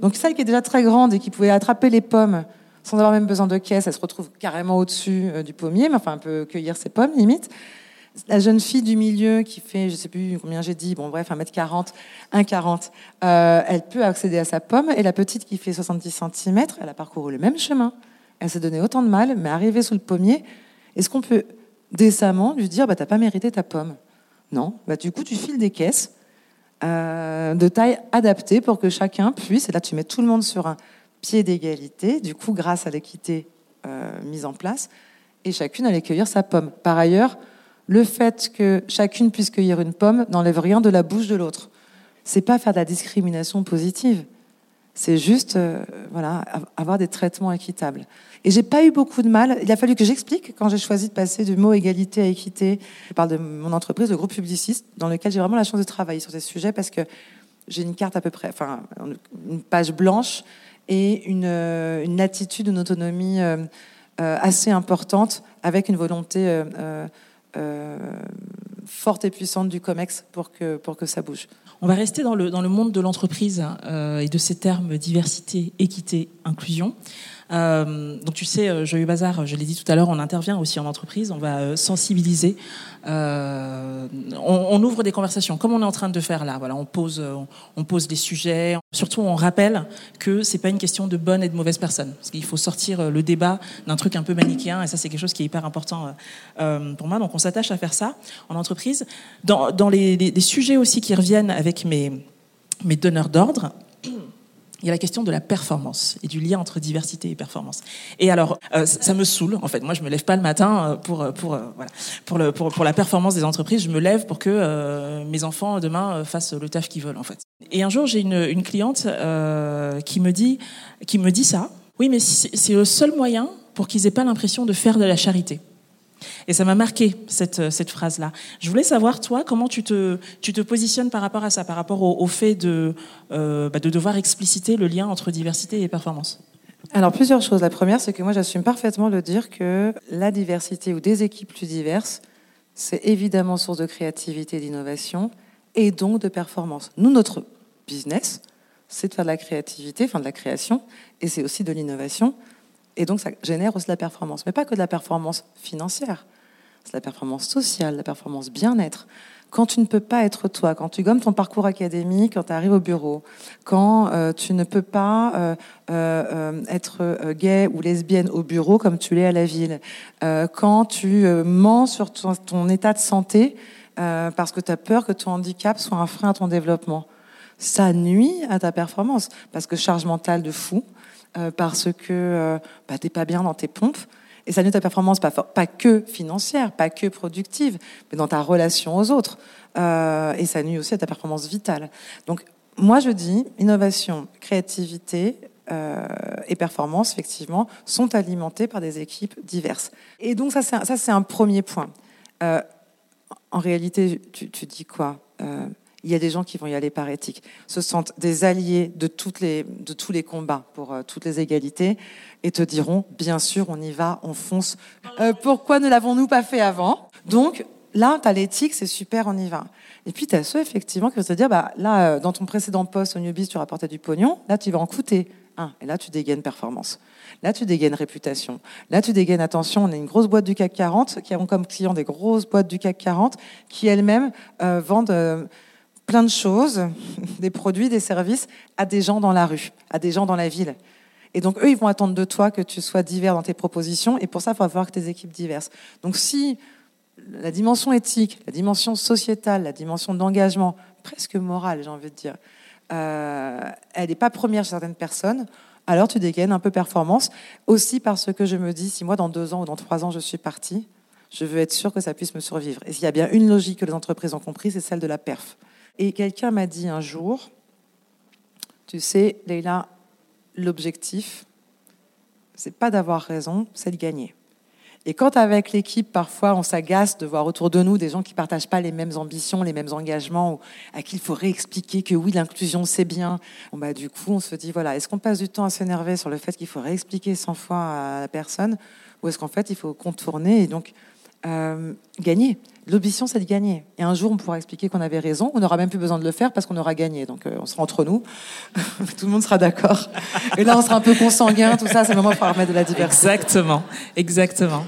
S1: Donc celle qui est déjà très grande et qui pouvait attraper les pommes sans avoir même besoin de caisse, elle se retrouve carrément au-dessus euh, du pommier, mais enfin, elle peut cueillir ses pommes, limite. La jeune fille du milieu qui fait, je sais plus combien j'ai dit, bon bref, 1m40, 1,40, euh, elle peut accéder à sa pomme. Et la petite qui fait 70 cm, elle a parcouru le même chemin. Elle s'est donné autant de mal, mais arrivée sous le pommier, est-ce qu'on peut décemment lui dire, bah, t'as pas mérité ta pomme Non. Bah, du coup, tu files des caisses euh, de taille adaptée pour que chacun puisse, et là tu mets tout le monde sur un pied d'égalité, du coup grâce à l'équité euh, mise en place, et chacune allait cueillir sa pomme. Par ailleurs, le fait que chacune puisse cueillir une pomme n'enlève rien de la bouche de l'autre. C'est pas faire de la discrimination positive. C'est juste, euh, voilà, avoir des traitements équitables. Et j'ai pas eu beaucoup de mal. Il a fallu que j'explique quand j'ai choisi de passer du mot égalité à équité. Je parle de mon entreprise, le groupe publiciste, dans lequel j'ai vraiment la chance de travailler sur ces sujets parce que j'ai une carte à peu près, enfin, une page blanche et une, euh, une attitude, une autonomie euh, assez importante avec une volonté forte et puissante du COMEX pour que, pour que ça bouge.
S3: On va rester dans le, dans le monde de l'entreprise euh, et de ces termes diversité, équité, inclusion. Euh, donc tu sais, euh, Joyeux Bazar, je l'ai dit tout à l'heure, on intervient aussi en entreprise, on va euh, sensibiliser, euh, on, on, ouvre des conversations, comme on est en train de faire là. Voilà, on pose, on, pose des sujets. Surtout, on rappelle que c'est pas une question de bonne et de mauvaise personne, parce qu'il faut sortir le débat d'un truc un peu manichéen, et ça c'est quelque chose qui est hyper important euh, pour moi. Donc on s'attache à faire ça en entreprise. Dans, dans les, les, les sujets aussi qui reviennent avec mes mes donneurs d'ordre, il y a la question de la performance et du lien entre diversité et performance. Et alors, euh, ça me saoule en fait. Moi, je me lève pas le matin euh, pour pour euh, voilà pour le pour, pour la performance des entreprises. Je me lève pour que mes enfants demain fassent le taf qu'ils veulent en fait. Et un jour, j'ai une une cliente qui me dit qui me dit ça. Oui, mais c'est le seul moyen pour qu'ils aient pas l'impression de faire de la charité. Et ça m'a marqué, cette, cette phrase-là. Je voulais savoir, toi, comment tu te, tu te positionnes par rapport à ça, par rapport au, au fait de, euh, bah, de devoir expliciter le lien entre diversité et performance?
S1: Alors plusieurs choses. La première, c'est que moi j'assume parfaitement le dire que la diversité ou des équipes plus diverses, c'est évidemment source de créativité d'innovation et donc de performance. Nous, notre business, c'est de faire de la créativité, enfin de la création, et c'est aussi de l'innovation. Et donc, ça génère aussi de la performance. Mais pas que de la performance financière. C'est la performance sociale, la performance bien-être. Quand tu ne peux pas être toi, quand tu gommes ton parcours académique, quand tu arrives au bureau, quand euh, tu ne peux pas euh, euh, être gay ou lesbienne au bureau comme tu l'es à la ville, quand tu mens sur ton, état de santé parce que tu as peur que ton handicap soit un frein à ton développement, ça nuit à ta performance parce que charge mentale de fou, parce que bah, t'es pas bien dans tes pompes. Et ça nuit ta performance, pas, pas que financière, pas que productive, mais dans ta relation aux autres. Euh, et ça nuit aussi à ta performance vitale. Donc, moi, je dis, innovation, créativité euh, et performance, effectivement, sont alimentées par des équipes diverses. Et donc, ça, c'est un, un premier point. Euh, en réalité, tu, tu dis quoi? Il y a des gens qui vont y aller par éthique, se sentent des alliés de, tous les combats pour euh, toutes les égalités et te diront, bien sûr, on y va, on fonce. Euh, pourquoi ne l'avons-nous pas fait avant? Donc, là, tu as l'éthique, c'est super, on y va. Et puis, tu as ceux, effectivement, qui vont te dire, bah, là, euh, dans ton précédent poste au Newbies, tu rapportais du pognon, là, tu vas en coûter un. Et là, tu dégaines performance. Là, tu dégaines réputation. Là, tu dégaines attention. On est une grosse boîte du CAC 40 qui ont comme clients des grosses boîtes du CAC 40 qui elles-mêmes vendent plein de choses, *laughs* des produits, des services, à des gens dans la rue, à des gens dans la ville. Et donc, eux, ils vont attendre de toi que tu sois divers dans tes propositions, et pour ça, il faut avoir que tes équipes diverses. Donc, si la dimension éthique, la dimension sociétale, la dimension d'engagement, presque morale, j'ai envie de dire, euh, elle n'est pas première chez certaines personnes, alors tu dégaines un peu performance. Aussi parce que je me dis, si moi, dans deux ans ou dans trois ans, je suis partie, je veux être sûr que ça puisse me survivre. Et s'il y a bien une logique que les entreprises ont compris, c'est celle de la perf. Et quelqu'un m'a dit un jour, tu sais, Leïla, l'objectif, c'est pas d'avoir raison, c'est de gagner. Et quand avec l'équipe, parfois, on s'agace de voir autour de nous des gens qui partagent pas les mêmes ambitions, les mêmes engagements, ou à qui il faut réexpliquer que oui, l'inclusion, c'est bien. Bah, du coup, on se dit, voilà, est-ce qu'on passe du temps à s'énerver sur le fait qu'il faut réexpliquer 100 fois à la personne, ou est-ce qu'en fait, il faut contourner et donc euh, gagner. L'ambition, c'est de gagner. Et un jour, on pourra expliquer qu'on avait raison. On n'aura même plus besoin de le faire parce qu'on aura gagné. Donc, euh, on sera entre nous. *laughs* tout le monde sera d'accord. Et là, on sera un peu consanguin, tout ça. C'est le moment où il faudra remettre de la diversité.
S3: Exactement, exactement.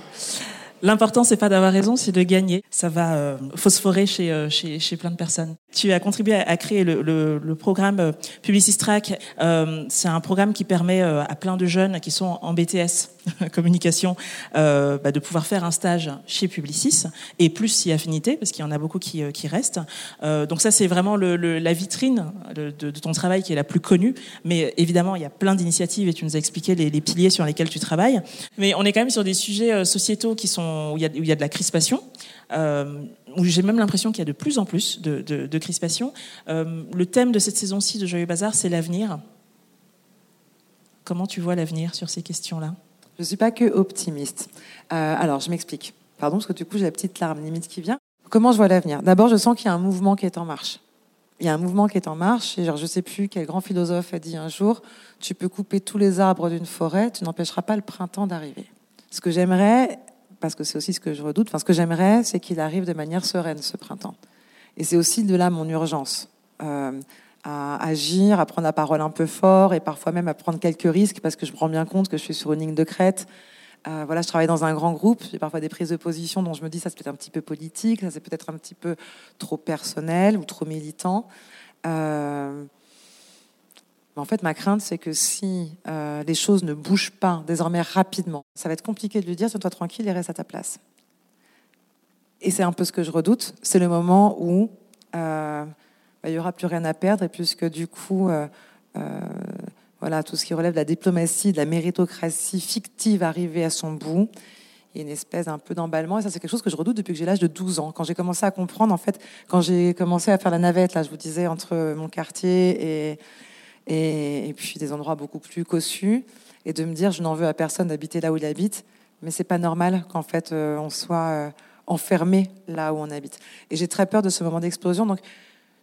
S3: L'important, c'est pas d'avoir raison, c'est de gagner. Ça va euh, phosphorer chez, euh, chez, plein de personnes. Tu as contribué à, créer le, le, programme euh, Publicistrack. Euh, c'est un programme qui permet euh, à plein de jeunes qui sont en BTS *laughs* communication bah, de pouvoir faire un stage chez Publicis et plus si affinité parce qu'il y en a beaucoup qui, qui restent. donc ça, c'est vraiment la vitrine de, ton travail qui est la plus connue. Mais évidemment, il y a plein d'initiatives et tu nous as expliqué les piliers sur lesquels tu travailles. Mais on est quand même sur des sujets sociétaux qui sont où il y a, de la crispation, euh, où j'ai même l'impression qu'il y a de plus en plus de crispation. Euh, le thème de cette saison-ci de Joyeux Bazar, c'est l'avenir. Comment tu vois l'avenir sur ces questions-là?
S1: Je ne suis pas que optimiste. Euh, alors, je m'explique. Pardon, parce que du coup, j'ai la petite larme limite qui vient. Comment je vois l'avenir? D'abord, je sens qu'il y a un mouvement qui est en marche. Il y a un mouvement qui est en marche. Et genre, je ne sais plus quel grand philosophe a dit un jour Tu peux couper tous les arbres d'une forêt, tu n'empêcheras pas le printemps d'arriver. Ce que j'aimerais, parce que c'est aussi ce que je redoute, enfin, ce que j'aimerais, c'est qu'il arrive de manière sereine ce printemps. Et c'est aussi de là mon urgence. Euh, à agir, à prendre la parole un peu fort et parfois même à prendre quelques risques parce que je me rends bien compte que je suis sur une ligne de crête. Euh, voilà, je travaille dans un grand groupe, j'ai parfois des prises de position dont je me dis ça c'est peut-être un petit peu politique, ça c'est peut-être un petit peu trop personnel ou trop militant. Euh, en fait, ma crainte, c'est que si euh, les choses ne bougent pas désormais rapidement, ça va être compliqué de lui dire tiens-toi tranquille et reste à ta place. Et c'est un peu ce que je redoute. C'est le moment où euh, bah, il n'y aura plus rien à perdre, et puisque du coup, euh, voilà, tout ce qui relève de la diplomatie, de la méritocratie fictive arrivée à son bout, il y a une espèce un peu d'emballement. Et ça, c'est quelque chose que je redoute depuis que j'ai l'âge de 12 ans. Quand j'ai commencé à comprendre, en fait, quand j'ai commencé à faire la navette, là, je vous disais, entre mon quartier et, et, puis des endroits beaucoup plus cossus, et de me dire je n'en veux à personne d'habiter là où il habite, mais c'est pas normal qu'en fait euh, on soit euh, enfermé là où on habite. Et j'ai très peur de ce moment d'explosion. Donc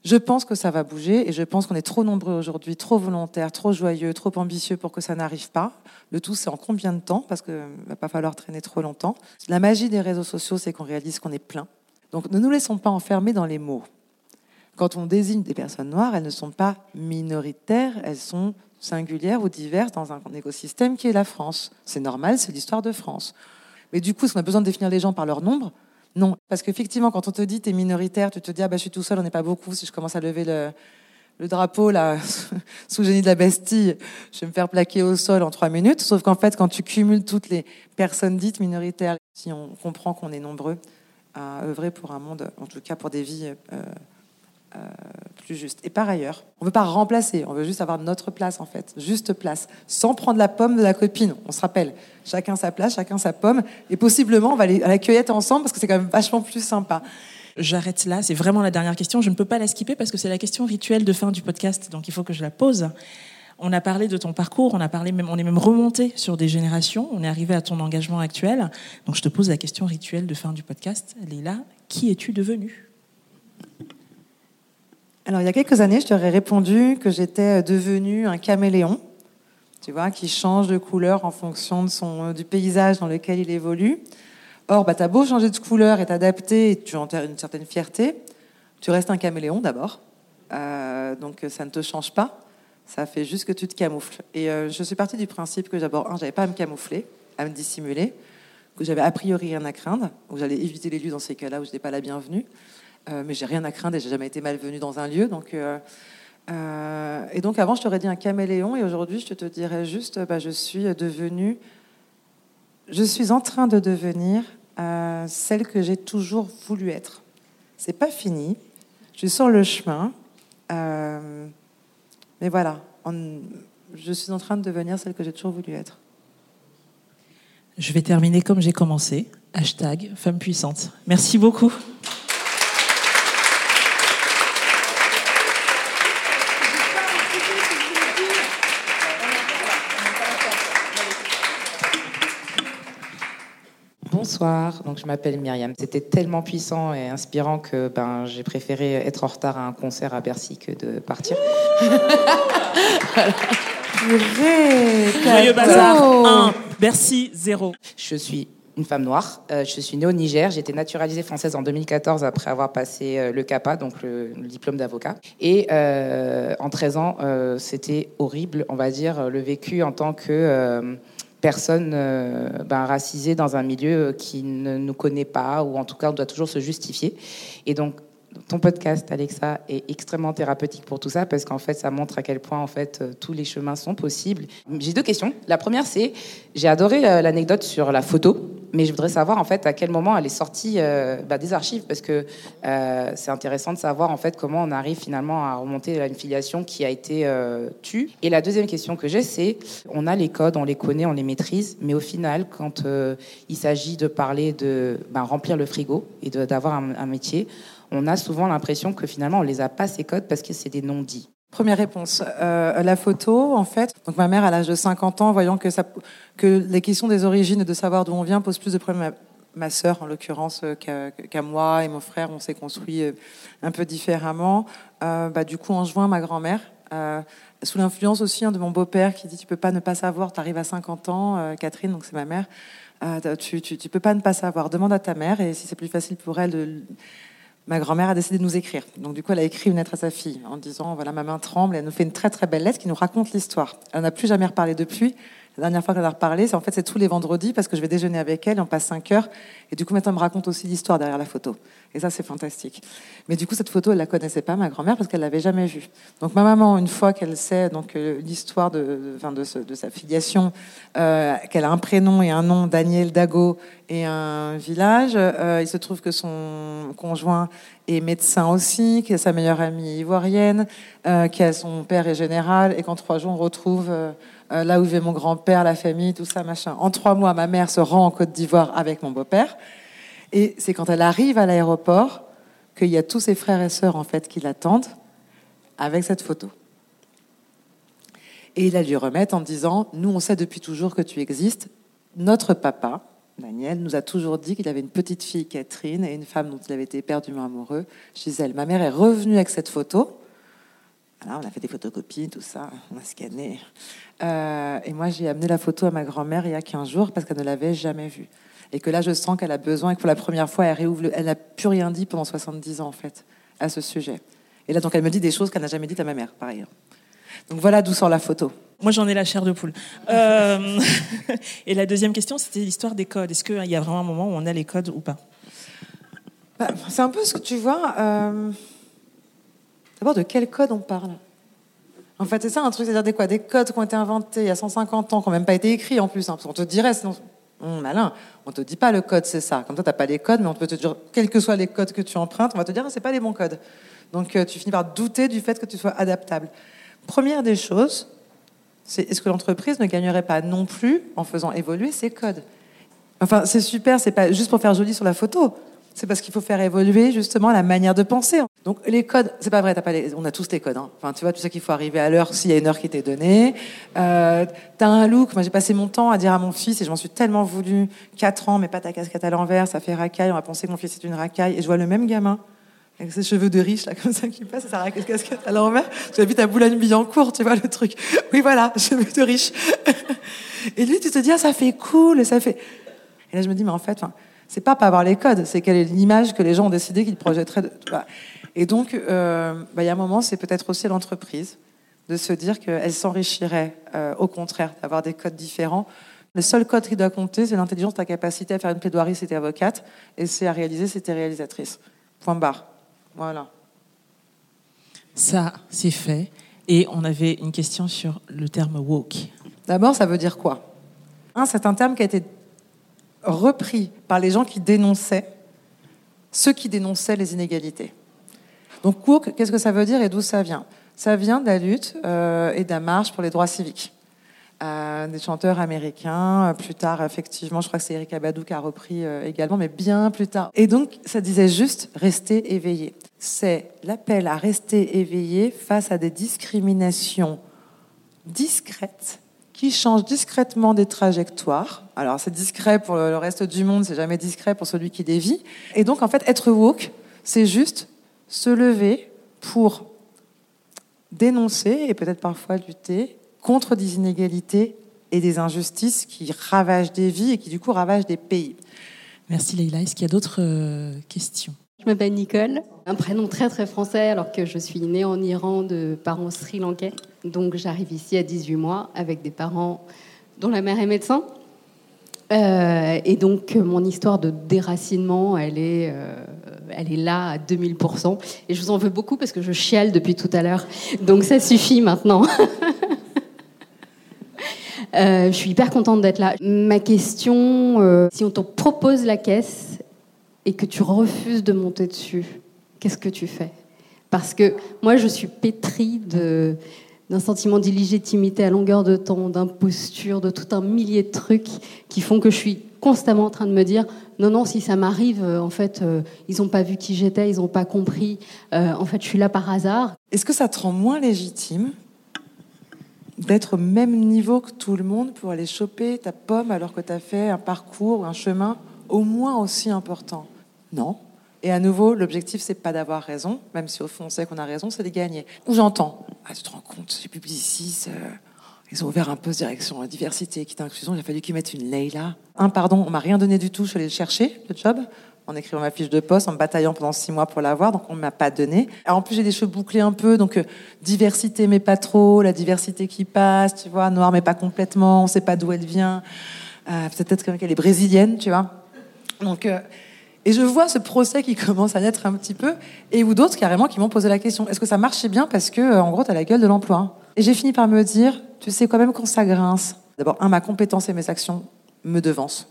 S1: je pense que ça va bouger et je pense qu'on est trop nombreux aujourd'hui, trop volontaires, trop joyeux, trop ambitieux pour que ça n'arrive pas. Le tout, c'est en combien de temps? Parce qu'il ne va pas falloir traîner trop longtemps. La magie des réseaux sociaux, c'est qu'on réalise qu'on est plein. Donc ne nous laissons pas enfermer dans les mots. Quand on désigne des personnes noires, elles ne sont pas minoritaires, elles sont singulières ou diverses dans un écosystème qui est la France. C'est normal, c'est l'histoire de France. Mais du coup, est-ce qu'on a besoin de définir les gens par leur nombre? Non. Parce qu'effectivement, quand on te dit tu es minoritaire, tu te dis ah bah, je suis tout seul, on n'est pas beaucoup. Si je commence à lever le, le drapeau là, *laughs* sous génie de la Bastille, je vais me faire plaquer au sol en trois minutes. Sauf qu'en fait, quand tu cumules toutes les personnes dites minoritaires, si on comprend qu'on est nombreux à œuvrer pour un monde, en tout cas pour des vies euh, plus juste. Et par ailleurs, on ne veut pas remplacer, on veut juste avoir notre place en fait, juste place, sans prendre la pomme de la copine. On se rappelle, chacun sa place, chacun sa pomme, et possiblement on va aller à la cueillette ensemble parce que c'est quand même vachement plus sympa.
S3: J'arrête là, c'est vraiment la dernière question. Je ne peux pas la skipper parce que c'est la question rituelle de fin du podcast, donc il faut que je la pose. On a parlé de ton parcours, on a parlé même, on est même remonté sur des générations, on est arrivé à ton engagement actuel. Donc je te pose la question rituelle de fin du podcast. Leïla, qui es-tu devenue?
S1: Alors, il y a quelques années, je t'aurais répondu que j'étais devenue un caméléon, tu vois, qui change de couleur en fonction son, du paysage dans lequel il évolue. Or, bah, tu as beau changer de couleur et t'adapter, tu enterres une certaine fierté, tu restes un caméléon d'abord. Euh, donc, ça ne te change pas. Ça fait juste que tu te camoufles. Et euh, je suis partie du principe que d'abord, un, j'avais pas à me camoufler, à me dissimuler, que j'avais a priori rien à craindre, que j'allais éviter les lieux dans ces cas-là où je n'étais pas la bienvenue. Euh, mais j'ai rien à craindre et j'ai jamais été malvenue dans un lieu. Donc, euh, euh, et donc avant, je t'aurais dit un caméléon et aujourd'hui, je te dirais juste, bah, je suis devenue, je suis en train de devenir euh, celle que j'ai toujours voulu être. C'est pas fini, je suis sur le chemin, mais voilà, je suis en train de devenir celle que j'ai toujours voulu être.
S3: Je vais terminer comme j'ai commencé. Hashtag femme puissante. Merci beaucoup.
S5: Bonsoir, donc je m'appelle Myriam. C'était tellement puissant et inspirant que ben, j'ai préféré être en retard à un concert à Bercy que de partir.
S1: voilà.
S3: Joyeux bazar 1, Bercy 0.
S5: Je suis une femme noire. Euh, je suis née au Niger. J'ai été naturalisée française en 2014 après avoir passé euh, le CAPA, donc le, le diplôme d'avocat. Et euh, en 13 ans, euh, c'était horrible, on va dire, le vécu en tant que euh, personne euh, ben, racisée dans un milieu qui ne nous connaît pas, ou en tout cas, on doit toujours se justifier. Et donc, ton podcast, Alexa, est extrêmement thérapeutique pour tout ça parce qu'en fait, ça montre à quel point en fait euh, tous les chemins sont possibles. J'ai deux questions. La première, c'est j'ai adoré euh, l'anecdote sur la photo, mais je voudrais savoir en fait à quel moment elle est sortie euh, bah, des archives parce que c'est intéressant de savoir en fait comment on arrive finalement à remonter à une filiation qui a été euh, tue. Et la deuxième question que j'ai, c'est on a les codes, on les connaît, on les maîtrise, mais au final, quand il s'agit de parler de ben, remplir le frigo et d'avoir un métier, on a souvent l'impression que finalement on les a pas ces codes parce que c'est des non-dits.
S1: Première réponse. Euh, la photo, en fait. Donc ma mère, à l'âge de 50 ans, voyant que, les questions des origines et de savoir d'où on vient posent plus de problèmes à ma sœur, en l'occurrence, euh, qu'à moi et mon frère. On s'est construit euh, un peu différemment. Bah, du coup, en juin, ma grand-mère, sous l'influence aussi hein, de mon beau-père, qui dit tu peux pas ne pas savoir. Tu arrives à 50 ans, Catherine, donc c'est ma mère. Tu, tu, tu peux pas ne pas savoir. Demande à ta mère et si c'est plus facile pour elle de ma grand-mère a décidé de nous écrire. Donc du coup, elle a écrit une lettre à sa fille en disant voilà, ma main tremble. Elle nous fait une très très belle lettre qui nous raconte l'histoire. Elle n'a plus jamais reparlé depuis. La dernière fois qu'elle a reparlé, c'est en fait c'est tous les vendredis parce que je vais déjeuner avec elle. On passe 5 heures et du coup maintenant elle me raconte aussi l'histoire derrière la photo. Et ça c'est fantastique. Mais du coup cette photo elle la connaissait pas ma grand-mère parce qu'elle l'avait jamais vue. Donc ma maman une fois qu'elle sait donc euh, l'histoire de, de, de, sa filiation, euh, qu'elle a un prénom et un nom Daniel Dago et un village, euh, il se trouve que son conjoint est médecin aussi, qui a sa meilleure amie ivoirienne, qui a son père est général, et qu'en trois jours, on retrouve euh, là où vivait mon grand-père, la famille, tout ça, machin. En trois mois, ma mère se rend en Côte d'Ivoire avec mon beau-père, et c'est quand elle arrive à l'aéroport qu'il y a tous ses frères et sœurs, en fait, qui l'attendent avec cette photo. Et il a lui remettre en disant, nous, on sait depuis toujours que tu existes. Notre papa, Daniel, nous a toujours dit qu'il avait une petite fille, Catherine, et une femme dont il avait été éperdument amoureux, Gisèle. Ma mère est revenue avec cette photo. Voilà, on a fait des photocopies, tout ça, on a scanné. Euh, et moi, j'ai amené la photo à ma grand-mère il y a 15 jours parce qu'elle ne l'avait jamais vue. Et que là, je sens qu'elle a besoin et que pour la première fois, elle réouvre. le- Elle n'a plus rien dit pendant 70 ans, en fait, à ce sujet. Et là, donc, elle me dit des choses qu'elle n'a jamais dites à ma mère, par ailleurs. Donc voilà d'où sort la photo.
S3: Moi, j'en ai la chair de poule. Euh, *laughs* et la deuxième question, c'était l'histoire des codes. Est-ce qu'il y a vraiment un moment où on a les codes ou pas?
S1: Bah, c'est un peu ce que tu vois. euh, D'abord, de quel code on parle? En fait, c'est ça un truc, c'est-à-dire des quoi? Des codes qui ont été inventés il y a 150 ans, qui n'ont même pas été écrits en plus. hein, parce te dirait, sinon, Hum, malin, on te dit pas le code, c'est ça. Comme toi, t'as pas les codes, mais on peut te dire, quels que soient les codes que tu empruntes, on va te dire, ah, c'est pas les bons codes. Donc, euh, tu finis par douter du fait que tu sois adaptable. Première des choses, c'est est-ce que l'entreprise ne gagnerait pas non plus en faisant évoluer ses codes? Enfin, c'est super, c'est pas juste pour faire joli sur la photo. C'est parce qu'il faut faire évoluer justement la manière de penser. Donc les codes, c'est pas vrai, t'as pas on a tous les codes. hein. Enfin, tu vois, tu sais qu'il faut arriver à l'heure s'il y a une heure qui t'est donnée. Euh, t'as un look. Moi, j'ai passé mon temps à dire à mon fils, et je m'en suis tellement voulu, 4 ans, mais pas ta casquette à l'envers, ça fait racaille. On va penser que mon fils est une racaille. Et je vois le même gamin avec ses cheveux de riche là comme ça qui passe, et sa casquette à l'envers. Tu habites à Boulogne-Billancourt, tu vois le truc. Oui, voilà, *laughs* cheveux de riche. et lui, tu te dis, ah, ça fait cool, ça fait. Et là, je me dis, mais en fait, c'est pas pas avoir les codes, c'est quelle est l'image que les gens ont décidé qu'ils projetteraient. De... voilà. Et donc, euh, bah, il y a un moment, c'est peut-être aussi l'entreprise de se dire qu'elle s'enrichirait, euh, au contraire, d'avoir des codes différents. Le seul code qui doit compter, c'est l'intelligence, ta capacité à faire une plaidoirie si t'es avocate, et c'est à réaliser si t'es réalisatrice. Point barre. Voilà.
S3: Ça, c'est fait. Et on avait une question sur le terme woke.
S1: D'abord, ça veut dire quoi? Un, C'est un terme qui a été repris par les gens qui dénonçaient, ceux qui dénonçaient les inégalités. Donc, woke, qu'est-ce que ça veut dire et d'où ça vient? Ça vient de la lutte euh, et de la marche pour les droits civiques. Euh, des chanteurs américains, euh, plus tard, effectivement, je crois que c'est Eric Abadou qui a repris également, mais bien plus tard. Et donc, ça disait juste rester éveillé. C'est l'appel à rester éveillé face à des discriminations discrètes qui changent discrètement des trajectoires. Alors c'est discret pour le reste du monde, c'est jamais discret pour celui qui dévie. Et donc en fait, être woke, c'est juste se lever pour dénoncer et peut-être parfois lutter contre des inégalités et des injustices qui ravagent des vies et qui du coup ravagent des pays.
S3: Merci Leïla. Est-ce qu'il y a d'autres euh, questions?
S6: Je m'appelle Nicole, un prénom très très français alors que je suis née en Iran de parents sri-lankais. Donc j'arrive ici à 18 mois avec des parents dont la mère est médecin. Euh, et donc mon histoire de déracinement, elle est, euh, elle est là à 2000%. Et je vous en veux beaucoup parce que je chiale depuis tout à l'heure. Donc ça suffit maintenant. *laughs* Euh, je suis hyper contente d'être là. Ma question, si on te propose la caisse et que tu refuses de monter dessus, qu'est-ce que tu fais? Parce que moi, je suis pétrie de d'un sentiment d'illégitimité à longueur de temps, d'imposture, de tout un millier de trucs qui font que je suis constamment en train de me dire non, non, si ça m'arrive, euh, en fait, ils n'ont pas vu qui j'étais, ils n'ont pas compris, en fait, je suis là par hasard.
S1: Est-ce que ça te rend moins légitime d'être au même niveau que tout le monde pour aller choper ta pomme alors que tu as fait un parcours, un chemin au moins aussi important? Non. Et à nouveau, l'objectif, c'est pas d'avoir raison, même si au fond on sait qu'on a raison, c'est de gagner. Ou j'entends, ah, tu te rends compte, les publicistes, euh, ils ont ouvert un poste direction la diversité, équité, inclusion, il a fallu qu'ils mettent une Leila. Un, pardon, on m'a rien donné du tout, je suis allée chercher, le job en écrivant ma fiche de poste, en me bataillant pendant six mois pour l'avoir, donc on ne m'a pas donné. Alors, en plus, j'ai des cheveux bouclés un peu, donc euh, diversité, mais pas trop, la diversité qui passe, tu vois, noir, mais pas complètement, on ne sait pas d'où elle vient. Euh, Peut-être qu'elle est brésilienne, tu vois. Donc, euh, et je vois ce procès qui *laughs* commence à naître un petit peu, et ou d'autres carrément qui m'ont posé la question est-ce que ça marchait bien parce que, euh, en gros, tu as la gueule de l'emploi Et j'ai fini par me dire tu sais, quand même, quand ça grince, d'abord, un, ma compétence et mes actions me devancent.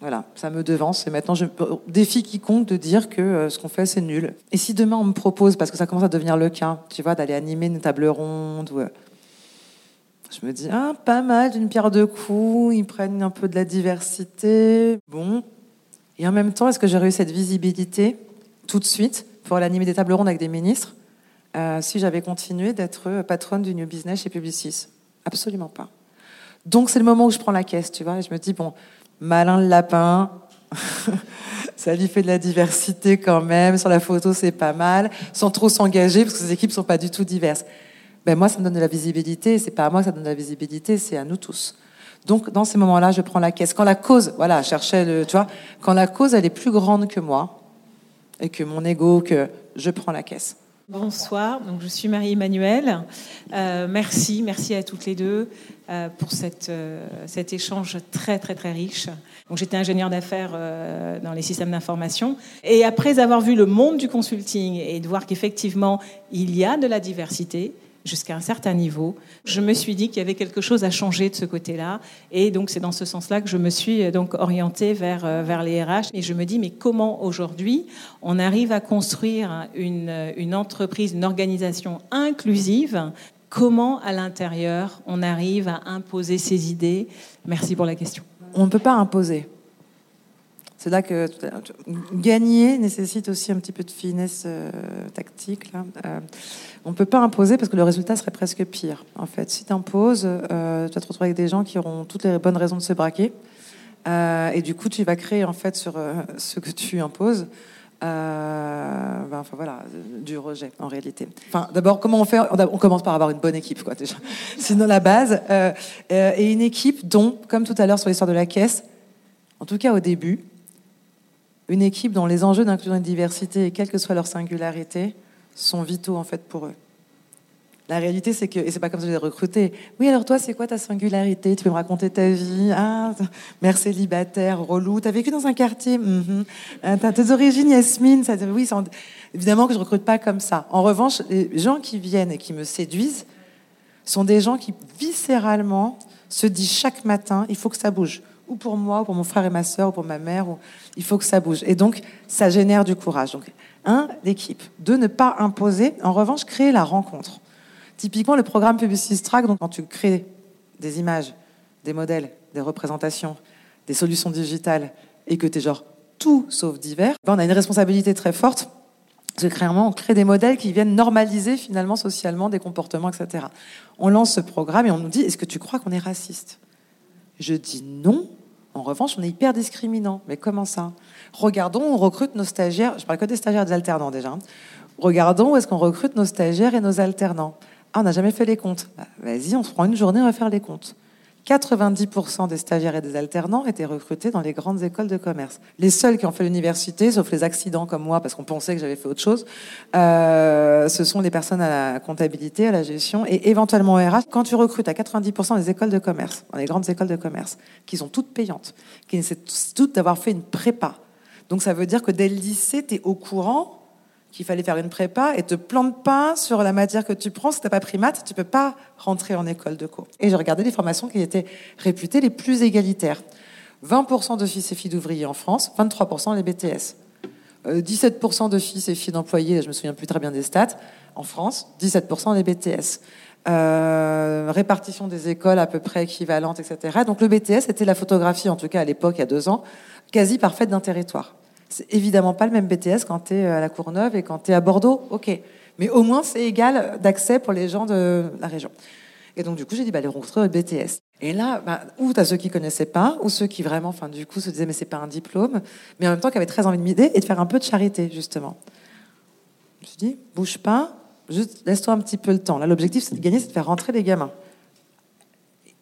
S1: Voilà, ça me devance. Et maintenant, je défie quiconque de dire que euh, ce qu'on fait, c'est nul. Et si demain on me propose, parce que ça commence à devenir le cas, tu vois, d'aller animer une table ronde, ou, euh, je me dis, ah, pas mal, d'une pierre deux coups, ils prennent un peu de la diversité. Bon. Et en même temps, est-ce que j'aurais eu cette visibilité tout de suite pour aller animer des tables rondes avec des ministres euh, si j'avais continué d'être patronne du New Business chez Publicis? Absolument pas. Donc c'est le moment où je prends la caisse, tu vois, et je me dis, bon, malin le lapin. *laughs* ça lui fait de la diversité quand même. Sur la photo, c'est pas mal. Sans trop s'engager, parce que ces équipes sont pas du tout diverses. Ben moi, ça me donne de la visibilité. C'est pas à moi que ça donne de la visibilité, c'est à nous tous. Donc, dans ces moments-là, je prends la caisse. Quand la cause, voilà, cherchais le, tu vois, quand la cause, elle est plus grande que moi, et que mon ego, que je prends la caisse.
S7: Bonsoir, donc je suis Marie-Emmanuelle. Euh, merci, merci à toutes les deux euh, pour euh, cet échange très très très riche. Donc j'étais ingénieure d'affaires dans les systèmes d'information et après avoir vu le monde du consulting et de voir qu'effectivement il y a de la diversité, jusqu'à un certain niveau, je me suis dit qu'il y avait quelque chose à changer de ce côté-là. Et donc, c'est dans ce sens-là que je me suis euh, donc orientée vers, euh, vers les RH. Et je me dis, mais comment aujourd'hui on arrive à construire une, une entreprise, une organisation inclusive? Comment, à l'intérieur, on arrive à imposer ses idées? Merci pour la question.
S1: On ne peut pas imposer. C'est là que gagner nécessite aussi un petit peu de finesse euh, tactique. Là. Euh, on ne peut pas imposer parce que le résultat serait presque pire. En fait, si tu imposes, euh, tu vas te retrouver avec des gens qui auront toutes les bonnes raisons de se braquer. et du coup, tu vas créer en fait sur ce que tu imposes. Ben, enfin voilà, du rejet en réalité. Enfin, d'abord, comment on fait? On commence par avoir une bonne équipe, quoi déjà. *laughs* Sinon la base et une équipe dont, comme tout à l'heure sur l'histoire de la caisse, en tout cas au début, une équipe dont les enjeux d'inclusion et de diversité, quelle que soit leur singularité, sont vitaux en fait pour eux. La réalité, c'est que, et c'est pas comme ça que j'ai recruté. Oui, alors toi, c'est quoi ta singularité? Tu peux me raconter ta vie? Ah, mère célibataire, relou. T'as vécu dans un quartier? Mm T'as tes origines, Yasmine ça, Oui, évidemment que je recrute pas comme ça. En revanche, les gens qui viennent et qui me séduisent sont des gens qui, viscéralement, se disent chaque matin, il faut que ça bouge ou pour moi, ou pour mon frère et ma soeur, ou pour ma mère. Il faut que ça bouge. Et donc, ça génère du courage. Donc, un, l'équipe. Deux, ne pas imposer. En revanche, créer la rencontre. Typiquement, le programme Publicis Track, donc quand tu crées des images, des modèles, des représentations, des solutions digitales, et que tu es genre tout sauf divers, ben on a une responsabilité très forte. Parce que clairement, on crée des modèles qui viennent normaliser finalement socialement des comportements, etc. On lance ce programme et on nous dit, est-ce que tu crois qu'on est raciste? Je dis non, en revanche, on est hyper discriminant. Mais comment ça? Regardons, on recrute nos stagiaires. Je parle que des stagiaires et des alternants déjà. Hein. Regardons où est-ce qu'on recrute nos stagiaires et nos alternants. Ah, on n'a jamais fait les comptes. Bah, vas-y, on se prend une journée, on va faire les comptes. 90% des stagiaires et des alternants étaient recrutés dans les grandes écoles de commerce. Les seuls qui ont fait l'université, sauf les accidents comme moi, parce qu'on pensait que j'avais fait autre chose, euh, ce sont les personnes à la comptabilité, à la gestion et éventuellement au RH. Quand tu recrutes à 90% des écoles de commerce, dans les grandes écoles de commerce, qui sont toutes payantes, qui nécessitent toutes d'avoir fait une prépa. Donc ça veut dire que dès le lycée, tu es au courant qu'il fallait faire une prépa et te plante pas sur la matière que tu prends. Si t'as pas pris maths, tu peux pas rentrer en école de co. Et j'ai regardé les formations qui étaient réputées les plus égalitaires. 20% de fils et filles d'ouvriers en France, 23% les BTS. 17% euh, de fils et filles d'employés, je me souviens plus très bien des stats, en France, 17% les BTS. Répartition des écoles à peu près équivalente, etc. Donc le BTS était la photographie, en tout cas à l'époque, il y a deux ans, quasi parfaite d'un territoire. C'est évidemment pas le même BTS quand tu es à la Courneuve et quand tu es à Bordeaux, ok. Mais au moins, c'est égal d'accès pour les gens de la région. Et donc, du coup, j'ai dit, bah, les rencontrer au BTS. Et là, bah, ou tu as ceux qui connaissaient pas, ou ceux qui vraiment, enfin, du coup, se disaient, mais c'est pas un diplôme, mais en même temps, qui avaient très envie de m'aider et de faire un peu de charité, justement. Je me suis dit, bouge pas, juste laisse-toi un petit peu le temps. Là, l'objectif, c'est de gagner, c'est de faire rentrer les gamins.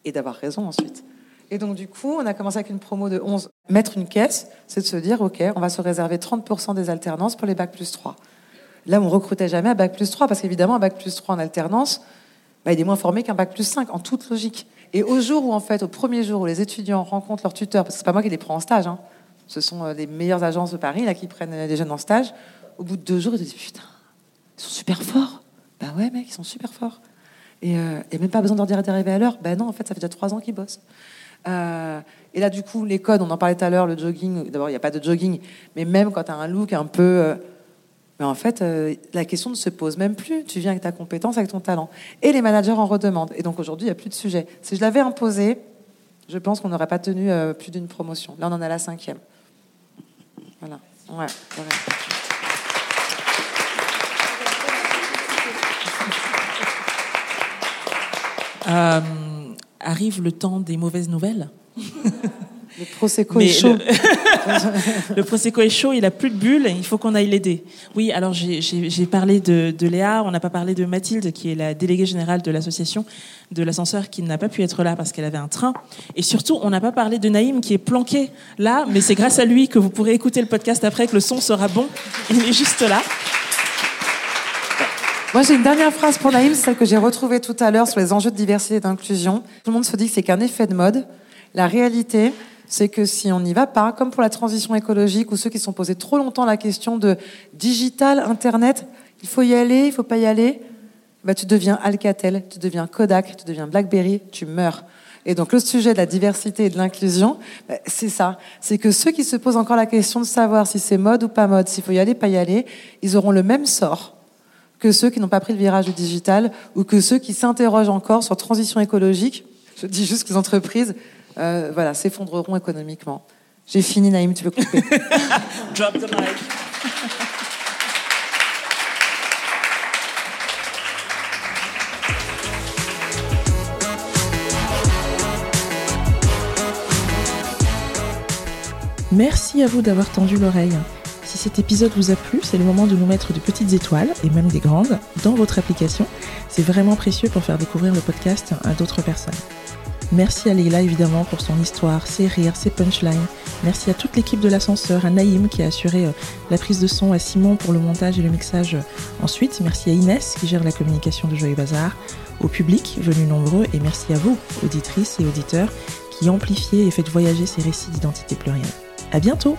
S1: Et d'avoir raison ensuite. Et donc, du coup, on a commencé avec une promo de 11. Mettre une caisse, c'est de se dire, OK, on va se réserver 30% des alternances pour les bacs plus 3. Là, on recrutait jamais à bac plus 3, parce qu'évidemment, un bac plus 3 en alternance, bah, il est moins formé qu'un bac plus 5, en toute logique. Et au jour où, en fait, au premier jour où les étudiants rencontrent leur tuteur, parce que c'est pas moi qui les prends en stage, hein, ce sont euh, les meilleures agences de Paris là, qui prennent les jeunes en stage, au bout de deux jours, ils se disent, putain, ils sont super forts. Bah ouais, mec, ils sont super forts. Et euh, il n'y a même pas besoin de leur dire d'arriver à l'heure. Ben non, en fait, ça fait déjà trois ans qu'ils bossent. Euh, et là, du coup, les codes, on en parlait tout à l'heure, le jogging, d'abord, il n'y a pas de jogging, mais même quand tu as un look un peu... Euh, mais en fait, euh, la question ne se pose même plus. Tu viens avec ta compétence, avec ton talent. Et les managers en redemandent. Et donc aujourd'hui, il n'y a plus de sujet. Si je l'avais imposé, je pense qu'on n'aurait pas tenu plus d'une promotion. Là, on en a la cinquième. Voilà. Ouais,
S3: arrive le temps des mauvaises nouvelles.
S1: Le Prosecco est chaud. *laughs*
S3: Le... Prosecco est chaud, il a plus de bulles, il faut qu'on aille l'aider. Oui, alors j'ai parlé de, Léa, on n'a pas parlé de Mathilde, qui est la déléguée générale de l'association de l'ascenseur, qui n'a pas pu être là parce qu'elle avait un train. Et surtout, on n'a pas parlé de Naïm, qui est planqué là, mais c'est grâce à lui que vous pourrez écouter le podcast après, que le son sera bon. Il est juste là.
S1: Moi, j'ai une dernière phrase pour Naïm, celle que j'ai retrouvée tout à l'heure sur les enjeux de diversité et d'inclusion. Tout le monde se dit que c'est qu'un effet de mode. La réalité, c'est que si on n'y va pas, comme pour la transition écologique ou ceux qui sont posés trop longtemps la question de digital, Internet, il faut y aller, il faut pas y aller, bah, tu deviens Alcatel, tu deviens Kodak, tu deviens BlackBerry, tu meurs. Et donc le sujet de la diversité et de l'inclusion, bah, c'est ça. C'est que ceux qui se posent encore la question de savoir si c'est mode ou pas mode, s'il faut y aller, pas y aller, ils auront le même sort que ceux qui n'ont pas pris le virage du digital ou que ceux qui s'interrogent encore sur transition écologique. Je dis juste que les entreprises euh, voilà, s'effondreront économiquement. J'ai fini, Naïm, tu peux couper? *laughs*
S3: Drop the mic. Merci à vous d'avoir tendu l'oreille. Si cet épisode vous a plu, c'est le moment de nous mettre de petites étoiles, et même des grandes, dans votre application. C'est vraiment précieux pour faire découvrir le podcast à d'autres personnes. Merci à Leila évidemment pour son histoire, ses rires, ses punchlines. Merci à toute l'équipe de l'ascenseur, à Naïm qui a assuré euh, la prise de son, à Simon pour le montage et le mixage euh, ensuite. Merci à Inès qui gère la communication de Joyeux Bazar, au public venu nombreux et merci à vous, auditrices et auditeurs, qui amplifiez et faites voyager ces récits d'identité plurielle. À bientôt!